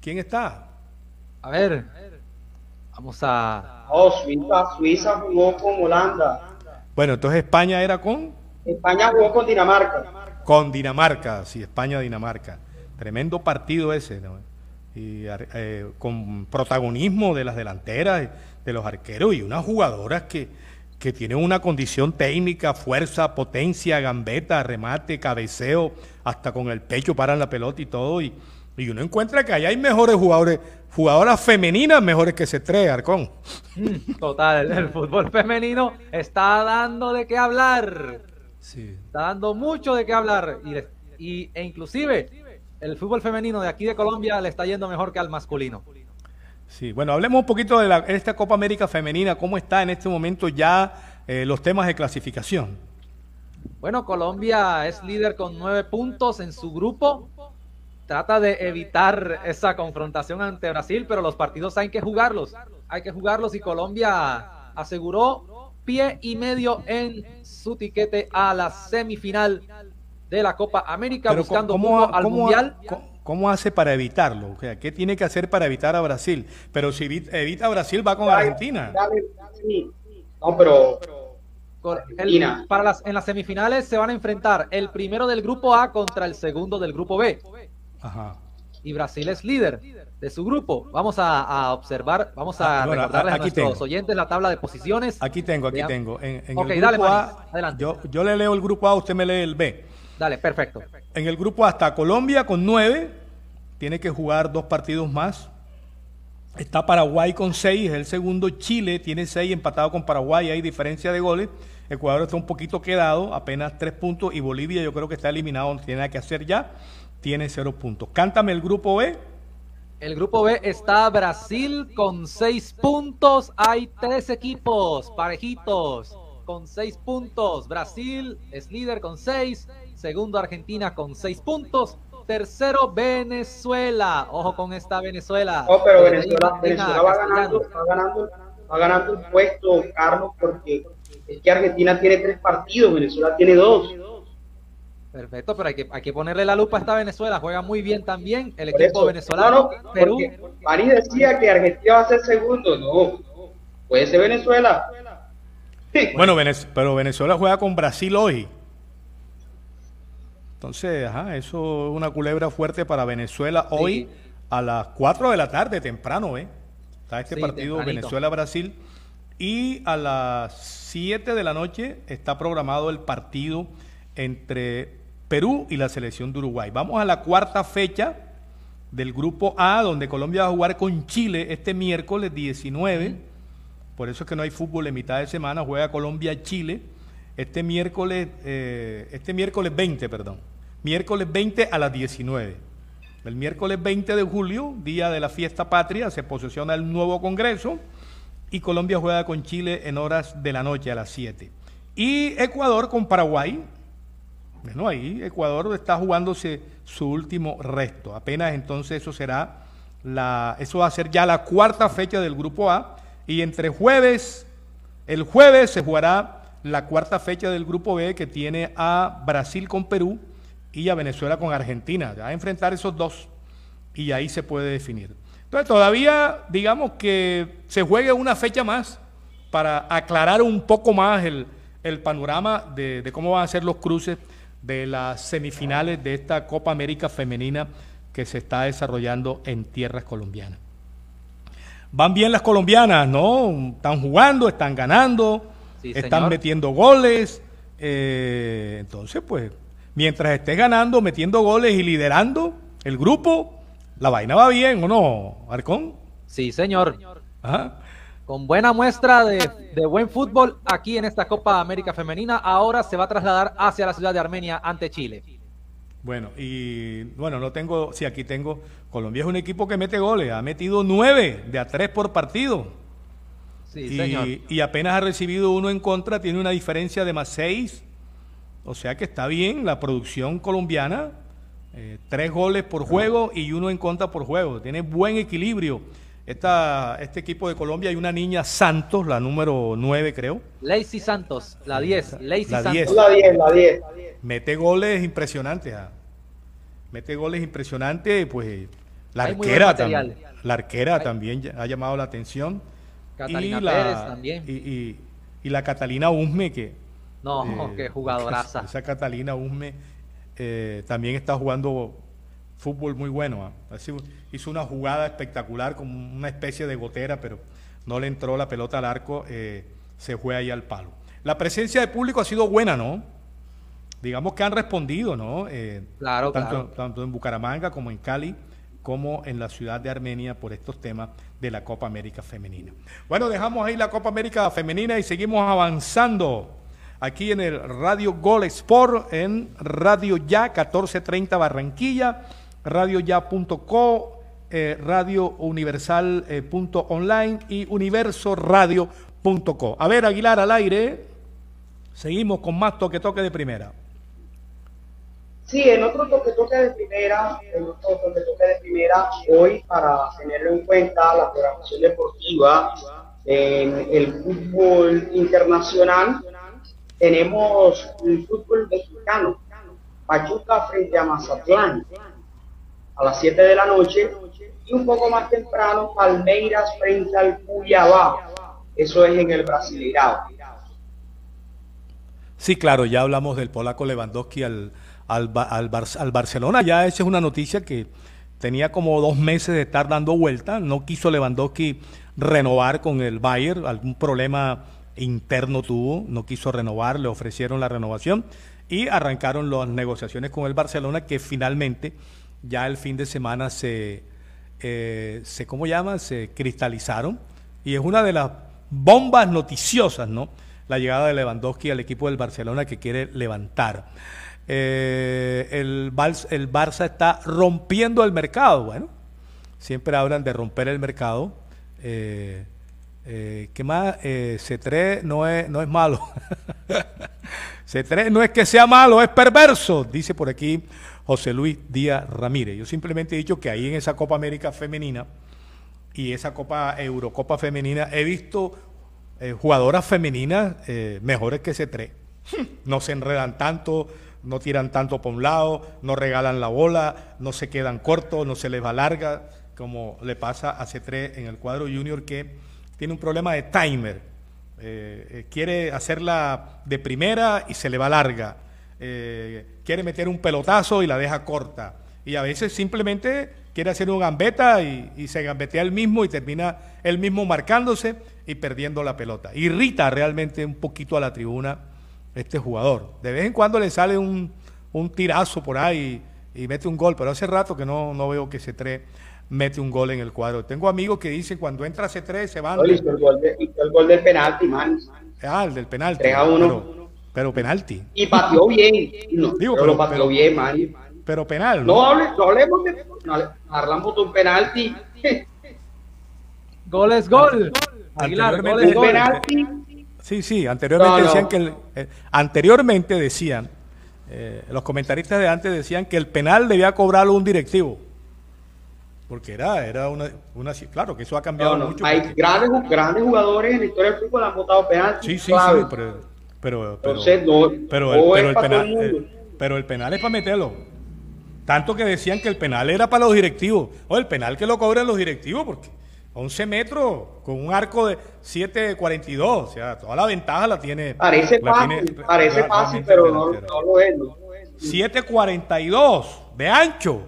¿Quién está? A ver, vamos a... Oh, Suiza, Suiza jugó con Holanda. Bueno, entonces España era con... España jugó con Dinamarca. Con Dinamarca, sí, España-Dinamarca. Tremendo partido ese, ¿no? Y eh, con protagonismo de las delanteras, de los arqueros y unas jugadoras que, que tienen una condición técnica, fuerza, potencia, gambeta, remate, cabeceo, hasta con el pecho paran la pelota y todo. Y, y uno encuentra que allá hay mejores jugadores, jugadoras femeninas mejores que C3, Arcón. Mm, Total, el, el fútbol femenino está dando de qué hablar. Sí. Está dando mucho de qué hablar. Y, y, e inclusive el fútbol femenino de aquí de Colombia le está yendo mejor que al masculino. Sí, bueno, hablemos un poquito de la, esta Copa América Femenina, cómo está en este momento ya eh, los temas de clasificación. Bueno, Colombia es líder con nueve puntos en su grupo. Trata de evitar esa confrontación ante Brasil, pero los partidos hay que jugarlos. Hay que jugarlos y Colombia aseguró pie y medio en su tiquete a la semifinal de la Copa América, Pero buscando ¿cómo, al cómo- Mundial. cómo- cómo hace para evitarlo? O sea, ¿qué tiene que hacer para evitar a Brasil? Pero si evi- evita a Brasil, va con Argentina. Dale, sí. No, pero el- Argentina. para las, en las semifinales se van a enfrentar el primero del grupo A contra el segundo del grupo B. Ajá. Y Brasil es líder de su grupo. Vamos a, a observar, vamos a Ah, bueno, recordarles a- nuestros tengo. oyentes la tabla de posiciones. Aquí tengo, aquí tengo. En, en Ok, el dale, grupo Manix, A, adelante. yo, yo le leo el grupo A, usted me lee el B. Dale, perfecto. En el grupo A está Colombia con nueve, tiene que jugar dos partidos más. Está Paraguay con seis, es el segundo. Chile tiene seis, empatado con Paraguay, hay diferencia de goles. Ecuador está un poquito quedado, apenas tres puntos. Y Bolivia yo creo que está eliminado, no tiene nada que hacer ya, tiene cero puntos. Cántame el grupo B. El grupo B está Brasil con seis puntos. Hay tres equipos parejitos con seis puntos. Brasil es líder con seis. Segundo Argentina con seis puntos. Tercero Venezuela. Ojo con esta Venezuela. No, pero Venezuela, Venezuela va ganando, va ganando, va ganando un puesto, Carlos, porque es que Argentina tiene tres partidos, Venezuela tiene dos. Perfecto, pero hay que, hay que ponerle la lupa a esta Venezuela. Juega muy bien también el Por equipo eso. venezolano. No, no, Perú. París decía que Argentina va a ser segundo. No, puede ser Venezuela. Bueno, Venez- pero Venezuela juega con Brasil hoy. Entonces, ajá, eso es una culebra fuerte para Venezuela hoy a las 4 de la tarde, temprano, ¿eh? Está este Sí, partido. Venezuela-Brasil. Y a las 7 de la noche está programado el partido entre Perú y la selección de Uruguay. Vamos a la cuarta fecha del grupo A, donde Colombia va a jugar con Chile este miércoles 19. Por eso es que no hay fútbol en mitad de semana. Juega Colombia-Chile este miércoles, eh, este miércoles 20, perdón. Miércoles 20 a las 19. El miércoles 20 de julio, día de la fiesta patria, se posesiona el nuevo Congreso y Colombia juega con Chile en horas de la noche a las 7. Y Ecuador con Paraguay. Bueno, ahí Ecuador está jugándose su último resto. Apenas entonces eso será la, eso va a ser ya la cuarta fecha del grupo A. Y entre jueves, el jueves se jugará la cuarta fecha del grupo B que tiene a Brasil con Perú y a Venezuela con Argentina. Va a enfrentar esos dos y ahí se puede definir. Entonces todavía digamos que se juegue una fecha más para aclarar un poco más el, el panorama de, de, cómo van a ser los cruces de las semifinales de esta Copa América Femenina que se está desarrollando en tierras colombianas. Van bien las colombianas, ¿no? Están jugando, están ganando, Sí, están metiendo goles. eh, entonces, pues, mientras estés ganando, metiendo goles y liderando el grupo, la vaina va bien, ¿o no, Arcón? Sí, señor. Ajá. Con buena muestra de, de buen fútbol aquí en esta Copa América Femenina, ahora se va a trasladar hacia la ciudad de Armenia ante Chile. Bueno, y bueno, no tengo, sí, aquí tengo, Colombia es un equipo que mete goles, ha metido nueve de a tres por partido. Sí, y, señor. y apenas ha recibido uno en contra, tiene una diferencia de más seis. O sea que está bien la producción colombiana. eh, tres goles por juego y uno en contra por juego. Tiene buen equilibrio. Esta, este equipo de Colombia hay una niña Santos, la número nueve creo. Lacey Santos, la 10. Lacey La Santos. 10. La 10, la 10. Mete goles impresionantes. ah. Mete goles impresionantes, pues la Hay muy arquera, también, material. la arquera Hay- también ha llamado la atención. Catalina y la, Pérez también. Y, y- y la Catalina Usme, que... No, eh, qué jugadoraza. Esa, esa Catalina Usme eh, también está jugando fútbol muy bueno. ah. Hizo una jugada espectacular, como una especie de gotera, pero no le entró la pelota al arco, eh, se fue ahí al palo. La presencia de público ha sido buena, ¿no? Digamos que han respondido, ¿no? Eh, Claro, tanto, claro. tanto en Bucaramanga como en Cali, como en la ciudad de Armenia por estos temas de la Copa América Femenina. Bueno, dejamos ahí la Copa América Femenina y seguimos avanzando aquí en el Radio Gol Sport, en Radio Ya 1430 Barranquilla, radioya.co, eh, Radio Universal eh, punto online y. A ver, Aguilar al aire. Seguimos con más toque toque de primera. Sí, en otro toque toque de primera, en otro toque toque de primera, hoy para tenerlo en cuenta la programación deportiva en el fútbol internacional, tenemos el fútbol mexicano, Pachuca frente a Mazatlán, a las 7 de la noche, y un poco más temprano, Palmeiras frente al Cuiabá, eso es en el Brasileirao. Sí, claro, ya hablamos del polaco Lewandowski al, al, al Bar- al Barcelona. Ya esa es una noticia que tenía como dos meses de estar dando vuelta. No quiso Lewandowski renovar con el Bayern. Algún problema interno tuvo. No quiso renovar. Le ofrecieron la renovación. Y arrancaron las negociaciones con el Barcelona que finalmente ya el fin de semana se, eh, se ¿cómo llama? Se cristalizaron. Y es una de las bombas noticiosas, ¿no? La llegada de Lewandowski al equipo del Barcelona que quiere levantar. Eh, el, Bals- el Barça está rompiendo el mercado. Bueno, siempre hablan de romper el mercado. Eh, eh, ¿Qué más? Eh, C3 no es, no es malo. C3 no es que sea malo, es perverso, dice por aquí José Luis Díaz Ramírez. Yo simplemente he dicho que ahí en esa Copa América Femenina y esa Copa Eurocopa Femenina he visto eh, jugadoras femeninas eh, mejores que C3. No se enredan tanto, no tiran tanto por un lado, no regalan la bola, no se quedan cortos, no se les va larga, como le pasa a C3 en el cuadro junior que tiene un problema de timer. Eh, eh, quiere hacerla de primera y se le va larga. Eh, quiere meter un pelotazo y la deja corta. Y a veces simplemente quiere hacer un gambeta y, y se gambetea él mismo y termina él mismo marcándose y perdiendo la pelota. Irrita realmente un poquito a la tribuna este jugador. De vez en cuando le sale un, un tirazo por ahí y, mete un gol, pero hace rato que no, no veo que C3 mete un gol en el cuadro. Tengo amigos que dicen cuando entra C3 se van. No, hizo el gol, de- hizo el gol del penalti, man. Ah, el del penalti. 3 a 1. Pero, pero penalti. Y pateó bien. No, Digo, pero, pero- lo pateó pero- bien, man. Pero penal. No, hable, no hablemos de. No, hablamos de un penalti. Gol es gol. Aguilar, gol Anteriormente- es gol. penalti. Sí, sí, anteriormente No, no. decían que el, eh, anteriormente decían, eh, los comentaristas de antes decían que el penal debía cobrarlo un directivo. Porque era, era una, una claro que eso ha cambiado No, no, mucho. Hay porque- grandes, grandes jugadores en la historia del fútbol han votado penalti. sí, sí, clave. sí, pero, pero, pero, Entonces, no, pero, no el, es pero el penal, el el- pero el penal es para meterlo. Tanto que decían que el penal era para los directivos. O el penal que lo cobran los directivos, porque 11 metros con un arco de 7.42. O sea, toda la ventaja la tiene. Parece la fácil, tiene parece fácil, pero no, no lo es. ¿no? 7.42 de ancho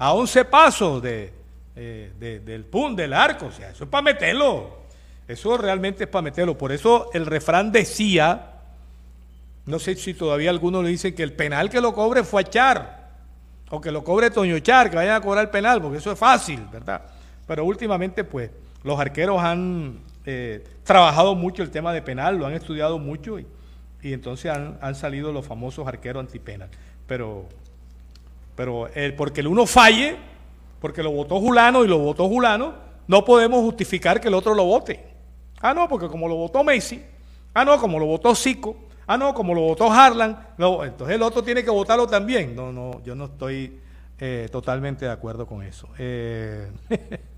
a 11 pasos eh, de- del punto, del arco. O sea, eso es para meterlo. Eso realmente es para meterlo. Por eso el refrán decía, no sé si todavía algunos le dicen que el penal que lo cobre fue a Char. O que lo cobre Toño Char, que vayan a cobrar el penal, porque eso es fácil, ¿verdad? Pero últimamente, pues, los arqueros han eh, trabajado mucho el tema de penal, lo han estudiado mucho y, y entonces han, han salido los famosos arqueros antipenal. Pero, pero el, porque el uno falle, porque lo votó Julano y lo votó Julano, no podemos justificar que el otro lo vote. Ah, no, porque como lo votó Messi, ah, no, como lo votó Zico, ah, no, como lo votó Harlan, no, entonces el otro tiene que votarlo también. No, no, yo no estoy eh, totalmente de acuerdo con eso. Eh,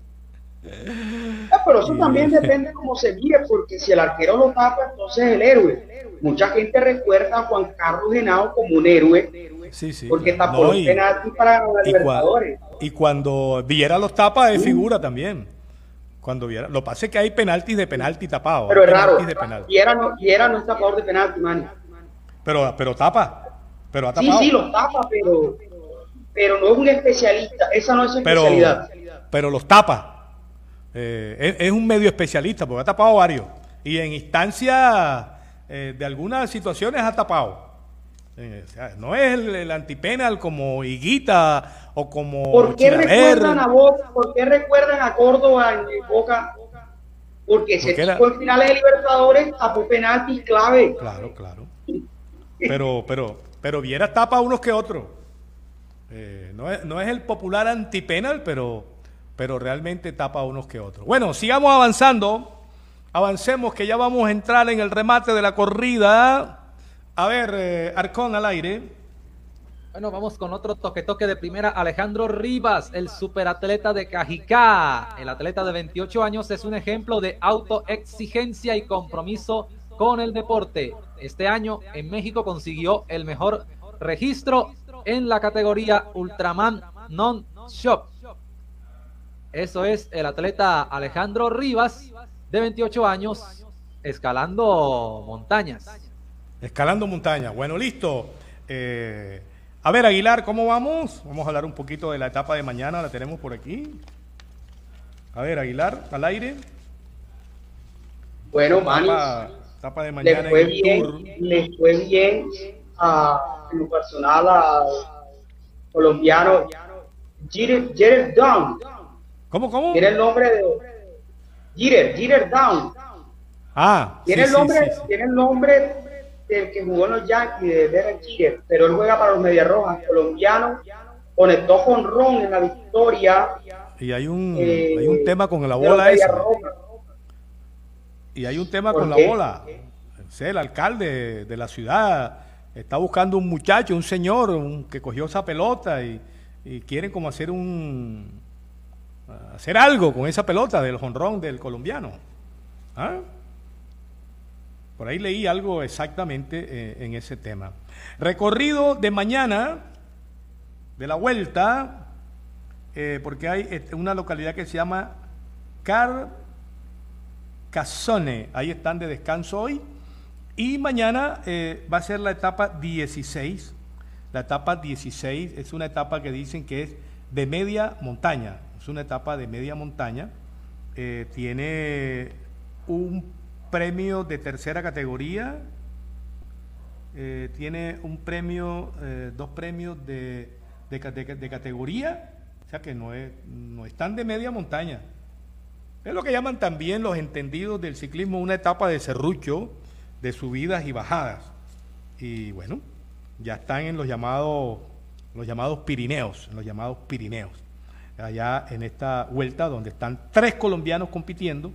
Ah, Pero eso también depende cómo se mire, porque si el arquero lo tapa, entonces es el héroe. Mucha gente recuerda a Juan Carlos Genao como un héroe, sí, sí. porque tapó No, los y- penaltis para cua- Libertadores. y cuando Viera los tapa es figura también. Cuando Viera, lo pasa es que hay penaltis de penalti tapado. Pero es raro. de penal. Viera no, Viera no es tapador de penalti, man. Pero, pero tapa. Pero ha Sí, tapado. sí, los tapa, pero, pero no es un especialista. Esa no es su especialidad. pero los tapa. Eh, es, es un medio especialista porque ha tapado varios. Y en instancias eh, de algunas situaciones ha tapado. Eh, o sea, no es el, el antipenal como Higuita o como ¿Por qué recuerdan a Boca? ¿Por qué recuerdan a Córdoba en Boca? Porque era- tipo en finales de Libertadores tapó penaltis clave. Claro, claro. Pero, pero, pero Viera tapa unos que otros. Eh, no, es, no es el popular antipenal, pero, pero realmente tapa unos que otros. Bueno, sigamos avanzando. Avancemos que ya vamos a entrar en el remate de la corrida. A ver, eh, Arcón al aire. Bueno, vamos con otro toque toque de primera. Alejandro Rivas, el superatleta de Cajicá. El atleta de 28 años es un ejemplo de autoexigencia y compromiso con el deporte. Este año en México consiguió el mejor registro en la categoría Ultraman Non-Shop. Eso es el atleta Alejandro Rivas, de 28 años, escalando montañas. Escalando montaña. Bueno, listo. Eh, a ver, Aguilar, ¿cómo vamos? Vamos a hablar un poquito de la etapa de mañana, la tenemos por aquí. A ver, Aguilar, al aire. Bueno, Manny, Etapa, etapa de le mañana fue el Tour. bien, le fue bien a, en lo personal al colombiano Jeter, Down. ¿Cómo, cómo? Tiene el nombre de Jeter, Jeter Down. Ah, Tiene sí, el nombre, sí. tiene el nombre del que jugó en los Yankees, de Derek Jeter, pero él juega para los Medias Rojas, colombiano, conectó con Ron en la victoria. Y hay un, eh, hay un tema con la bola esa. Y hay un tema ¿Por con la bola. El alcalde de la ciudad está buscando un muchacho, un señor un- que cogió esa pelota y, y quieren como hacer un hacer algo con esa pelota del jonrón del colombiano. ¿Ah? Por ahí leí algo exactamente eh, en ese tema. Recorrido de mañana de la vuelta, eh, porque hay este, una localidad que se llama Carcassonne, ahí están de descanso hoy, y mañana eh, va a ser la etapa 16. La etapa 16 es una etapa que dicen que es de media montaña, es una etapa de media montaña, eh, tiene un premio de tercera categoría, eh, tiene un premio, eh, dos premios de, de, ca- de ca- de categoría, o sea que no es, no es tan de media montaña. Es lo que llaman también los entendidos del ciclismo una etapa de serrucho, de subidas y bajadas. Y bueno, ya están en los llamados, los llamados Pirineos, en los llamados Pirineos. Allá en esta vuelta donde están tres colombianos compitiendo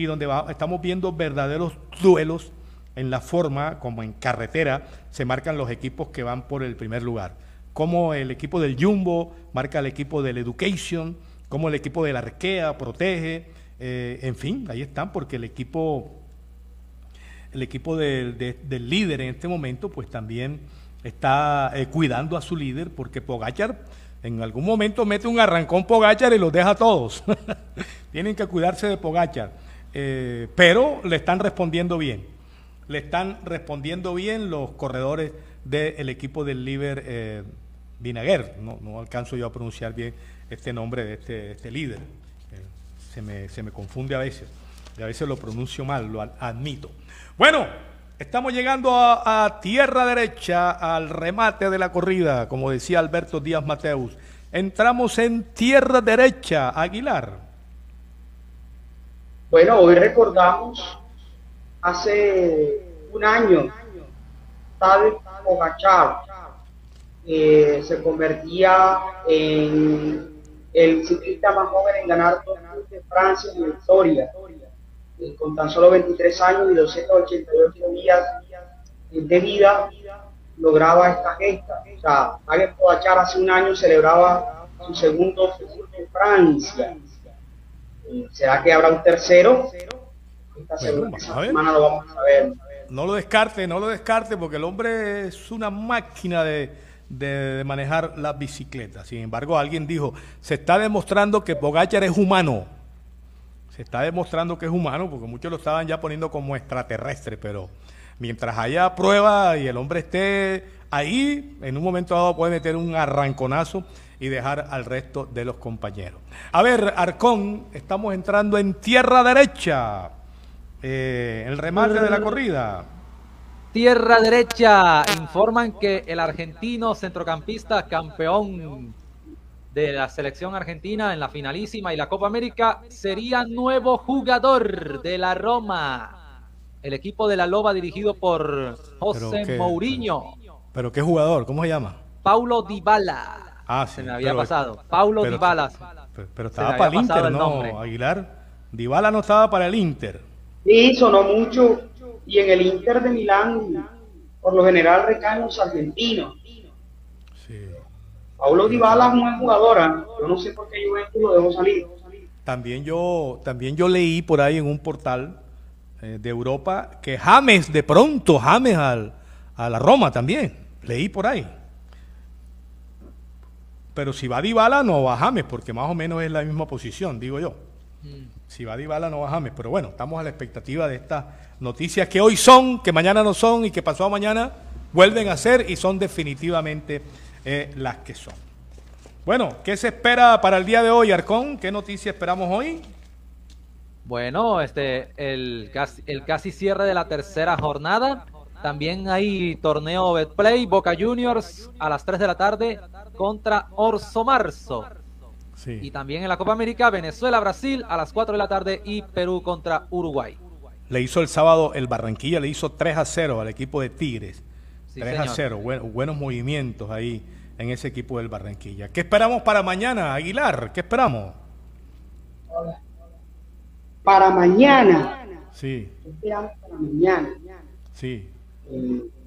y donde estamos viendo verdaderos duelos en la forma como en carretera se marcan los equipos que van por el primer lugar. Como el equipo del Jumbo marca el equipo del Education, como el equipo del Arkea protege, eh, en fin, ahí están porque el equipo el equipo del, de- del líder en este momento, pues también está eh, cuidando a su líder porque Pogachar en algún momento mete un arrancón Pogachar y los deja a todos. Tienen que cuidarse de Pogachar. Eh, pero le están respondiendo bien. Le están respondiendo bien los corredores del equipo del líder eh. No, no, alcanzo yo a pronunciar bien este nombre de este, este líder. Eh, se, me, se me confunde a veces. Y a veces lo pronuncio mal, lo admito. Bueno, estamos llegando a, a, tierra derecha, al remate de la corrida, como decía Alberto Díaz Mateus. Entramos en tierra derecha, Aguilar. Bueno, hoy recordamos hace un año, Tadej Pogacar se convertía en el ciclista más joven en ganar dos de Francia en historia con tan solo 23 años y 288 días de vida, lograba esta gesta. O sea, Tadej Pogacar hace un año celebraba su segundo Tour de Francia. ¿Será que habrá un tercero? Esta Bueno, semana, a ver. semana lo vamos a ver. No lo descarte, no lo descarte, porque el hombre es una máquina de, de- de manejar las bicicletas. Sin embargo, alguien dijo, se está demostrando que Pogachar es humano. Se está demostrando que es humano, porque muchos lo estaban ya poniendo como extraterrestre, pero mientras haya prueba y el hombre esté ahí, en un momento dado puede meter un arranconazo y dejar al resto de los compañeros. A ver, Arcón, estamos entrando en tierra derecha. Eh, el remate de la corrida. Tierra derecha, informan que el argentino centrocampista campeón de la selección argentina en la finalísima y la Copa América sería nuevo jugador de la Roma. El equipo de la Loba dirigido por José qué- Mourinho. Pero qué jugador, ¿cómo se llama? Paulo Dybala. Ah, Se sí, me había pero- pasado. Paulo pero- Dybala. Pero, pero estaba para el Inter, el ¿no, nombre. Aguilar? Dybala no estaba para el Inter. Sí, sonó mucho. Y en el Inter de Milán, por lo general recaen los argentinos. Paulo Dybala es un buen jugador. ¿ah? Yo no sé por qué Juventus lo dejó salir. También yo, también yo leí por ahí en un portal eh, de Europa que James, de pronto, James al, a la Roma también. Leí por ahí. Pero si va Dybala no va James, porque más o menos es la misma posición, digo yo. Si va Dybala no va James, pero bueno, estamos a la expectativa de estas noticias que hoy son, que mañana no son y que pasado mañana vuelven a ser y son definitivamente eh, las que son. Bueno, ¿qué se espera para el día de hoy, Arcón? ¿Qué noticia esperamos hoy? Bueno, este, el casi, el casi cierre de la tercera jornada. También hay torneo Betplay, Boca Juniors a las 3 de la tarde contra Orso Marzo. Sí. Y también en la Copa América, Venezuela-Brasil a las 4 de la tarde y Perú contra Uruguay. Le hizo el sábado el Barranquilla, le hizo 3 a 0 al equipo de Tigres. Sí, 3 a señor. 0, buen- buenos movimientos ahí en ese equipo del Barranquilla. ¿Qué esperamos para mañana, Aguilar? ¿Qué esperamos? Para mañana. Sí, ¿Qué esperamos para mañana? sí.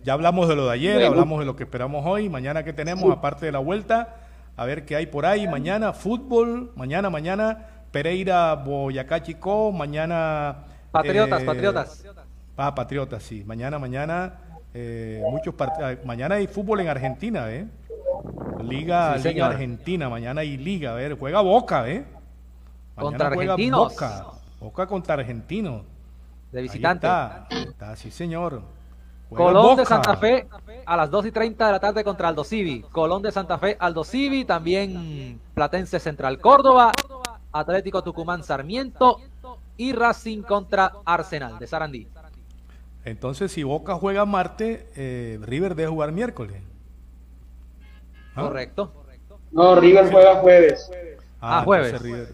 Ya hablamos de lo de ayer, hablamos de lo que esperamos hoy, mañana que tenemos, aparte de la vuelta, a ver qué hay por ahí. Mañana fútbol, mañana, mañana Pereira, Boyacá Chico, mañana... Patriotas, eh, Patriotas. Ah, Patriotas, sí. Mañana, mañana, eh, muchos part- ah, Mañana hay fútbol en Argentina, ¿eh? Liga, Sí, Liga. Argentina, mañana hay Liga, a ver, juega Boca, ¿eh? Mañana Contra juega argentinos. Boca, Boca contra Argentinos. De Ahí visitante. está, está, sí, señor. Colón de. Santa Fe a las 2 y 30 de la tarde contra Aldo Civi. Colón de Santa Fe, Aldo Civi. También Platense Central Córdoba. Atlético Tucumán Sarmiento. Y Racing contra Arsenal de Sarandí. Entonces, si Boca juega martes, eh, River debe jugar miércoles. ¿Ah? Correcto. no, River juega jueves. Ah, Ah, jueves. River-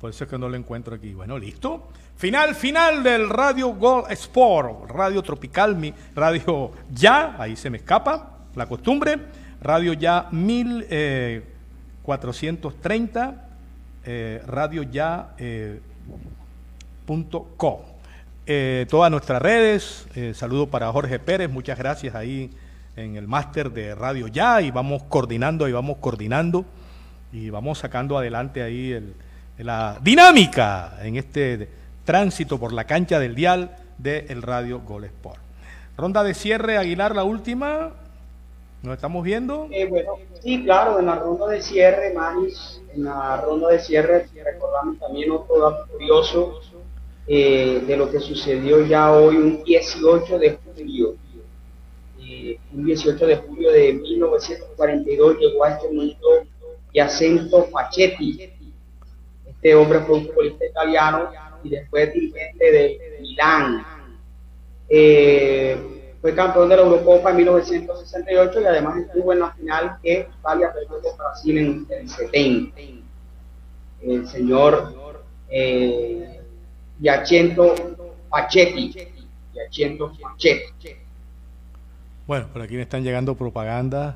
por eso es que no lo encuentro aquí. Bueno, listo. Final, final del Radio Gol Sport, Radio Tropical, mi Radio Ya, ahí se me escapa la costumbre, Radio Ya 1430, eh, Radio Ya eh. Eh, todas nuestras redes, eh, saludo para Jorge Pérez, muchas gracias ahí en el máster de Radio Ya y vamos coordinando y vamos coordinando y vamos sacando adelante ahí la dinámica en este tránsito por la cancha del dial del Radio Gol Sport. Ronda de cierre, Aguilar, la última. ¿Nos estamos viendo? Eh, sí, claro, en la ronda de cierre, Manis, en la ronda de cierre recordamos también otro dato curioso eh, de lo que sucedió ya hoy, un 18 de julio. Eh, un 18 de julio de 1942 llegó a este mundo Jacinto Pachetti. Este hombre fue un futbolista italiano y después dirigente de Milán. Eh, fue campeón de la Eurocopa en 1968 y además estuvo en la final que Italia perdió con Brasil en el 70. El señor eh, Giacinto Pachetti. Bueno, por aquí me están llegando propagandas.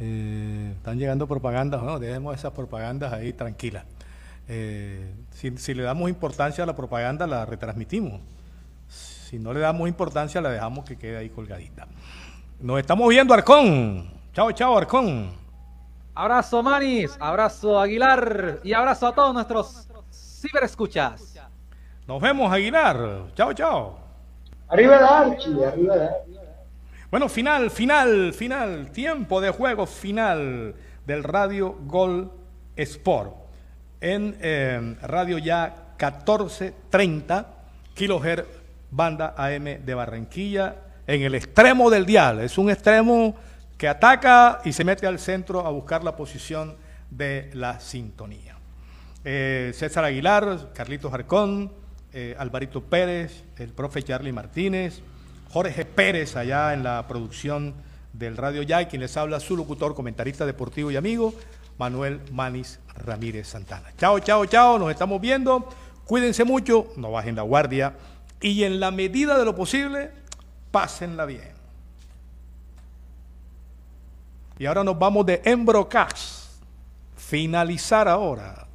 Eh, están llegando propagandas, no, dejemos esas propagandas ahí tranquilas. Eh, si, si le damos importancia a la propaganda, la retransmitimos. Si no le damos importancia, la dejamos que quede ahí colgadita. Nos estamos viendo, Arcón. Chao, chao, Arcón. Abrazo, Manis. Abrazo, Aguilar. Y abrazo a todos nuestros ciberescuchas. Nos vemos, Aguilar. Chao, chao. Arriba de Archie, arriba de Archie. Bueno, final, final, final. Tiempo de juego final del Radio Gol Sport. En eh, Radio Ya 1430 kilohertz banda AM de Barranquilla, en el extremo del dial. Es un extremo que ataca y se mete al centro a buscar la posición de la sintonía. Eh, César Aguilar, Carlitos Arcón, eh, Alvarito Pérez, el profe Charlie Martínez, Jorge Pérez allá en la producción del Radio Ya, y quien les habla, su locutor, comentarista deportivo y amigo, Manuel Manis Ramírez Santana. Chao, chao, chao, nos estamos viendo. Cuídense mucho, no bajen la guardia y en la medida de lo posible, pásenla bien. Y ahora nos vamos de Embrocas. Finalizar ahora.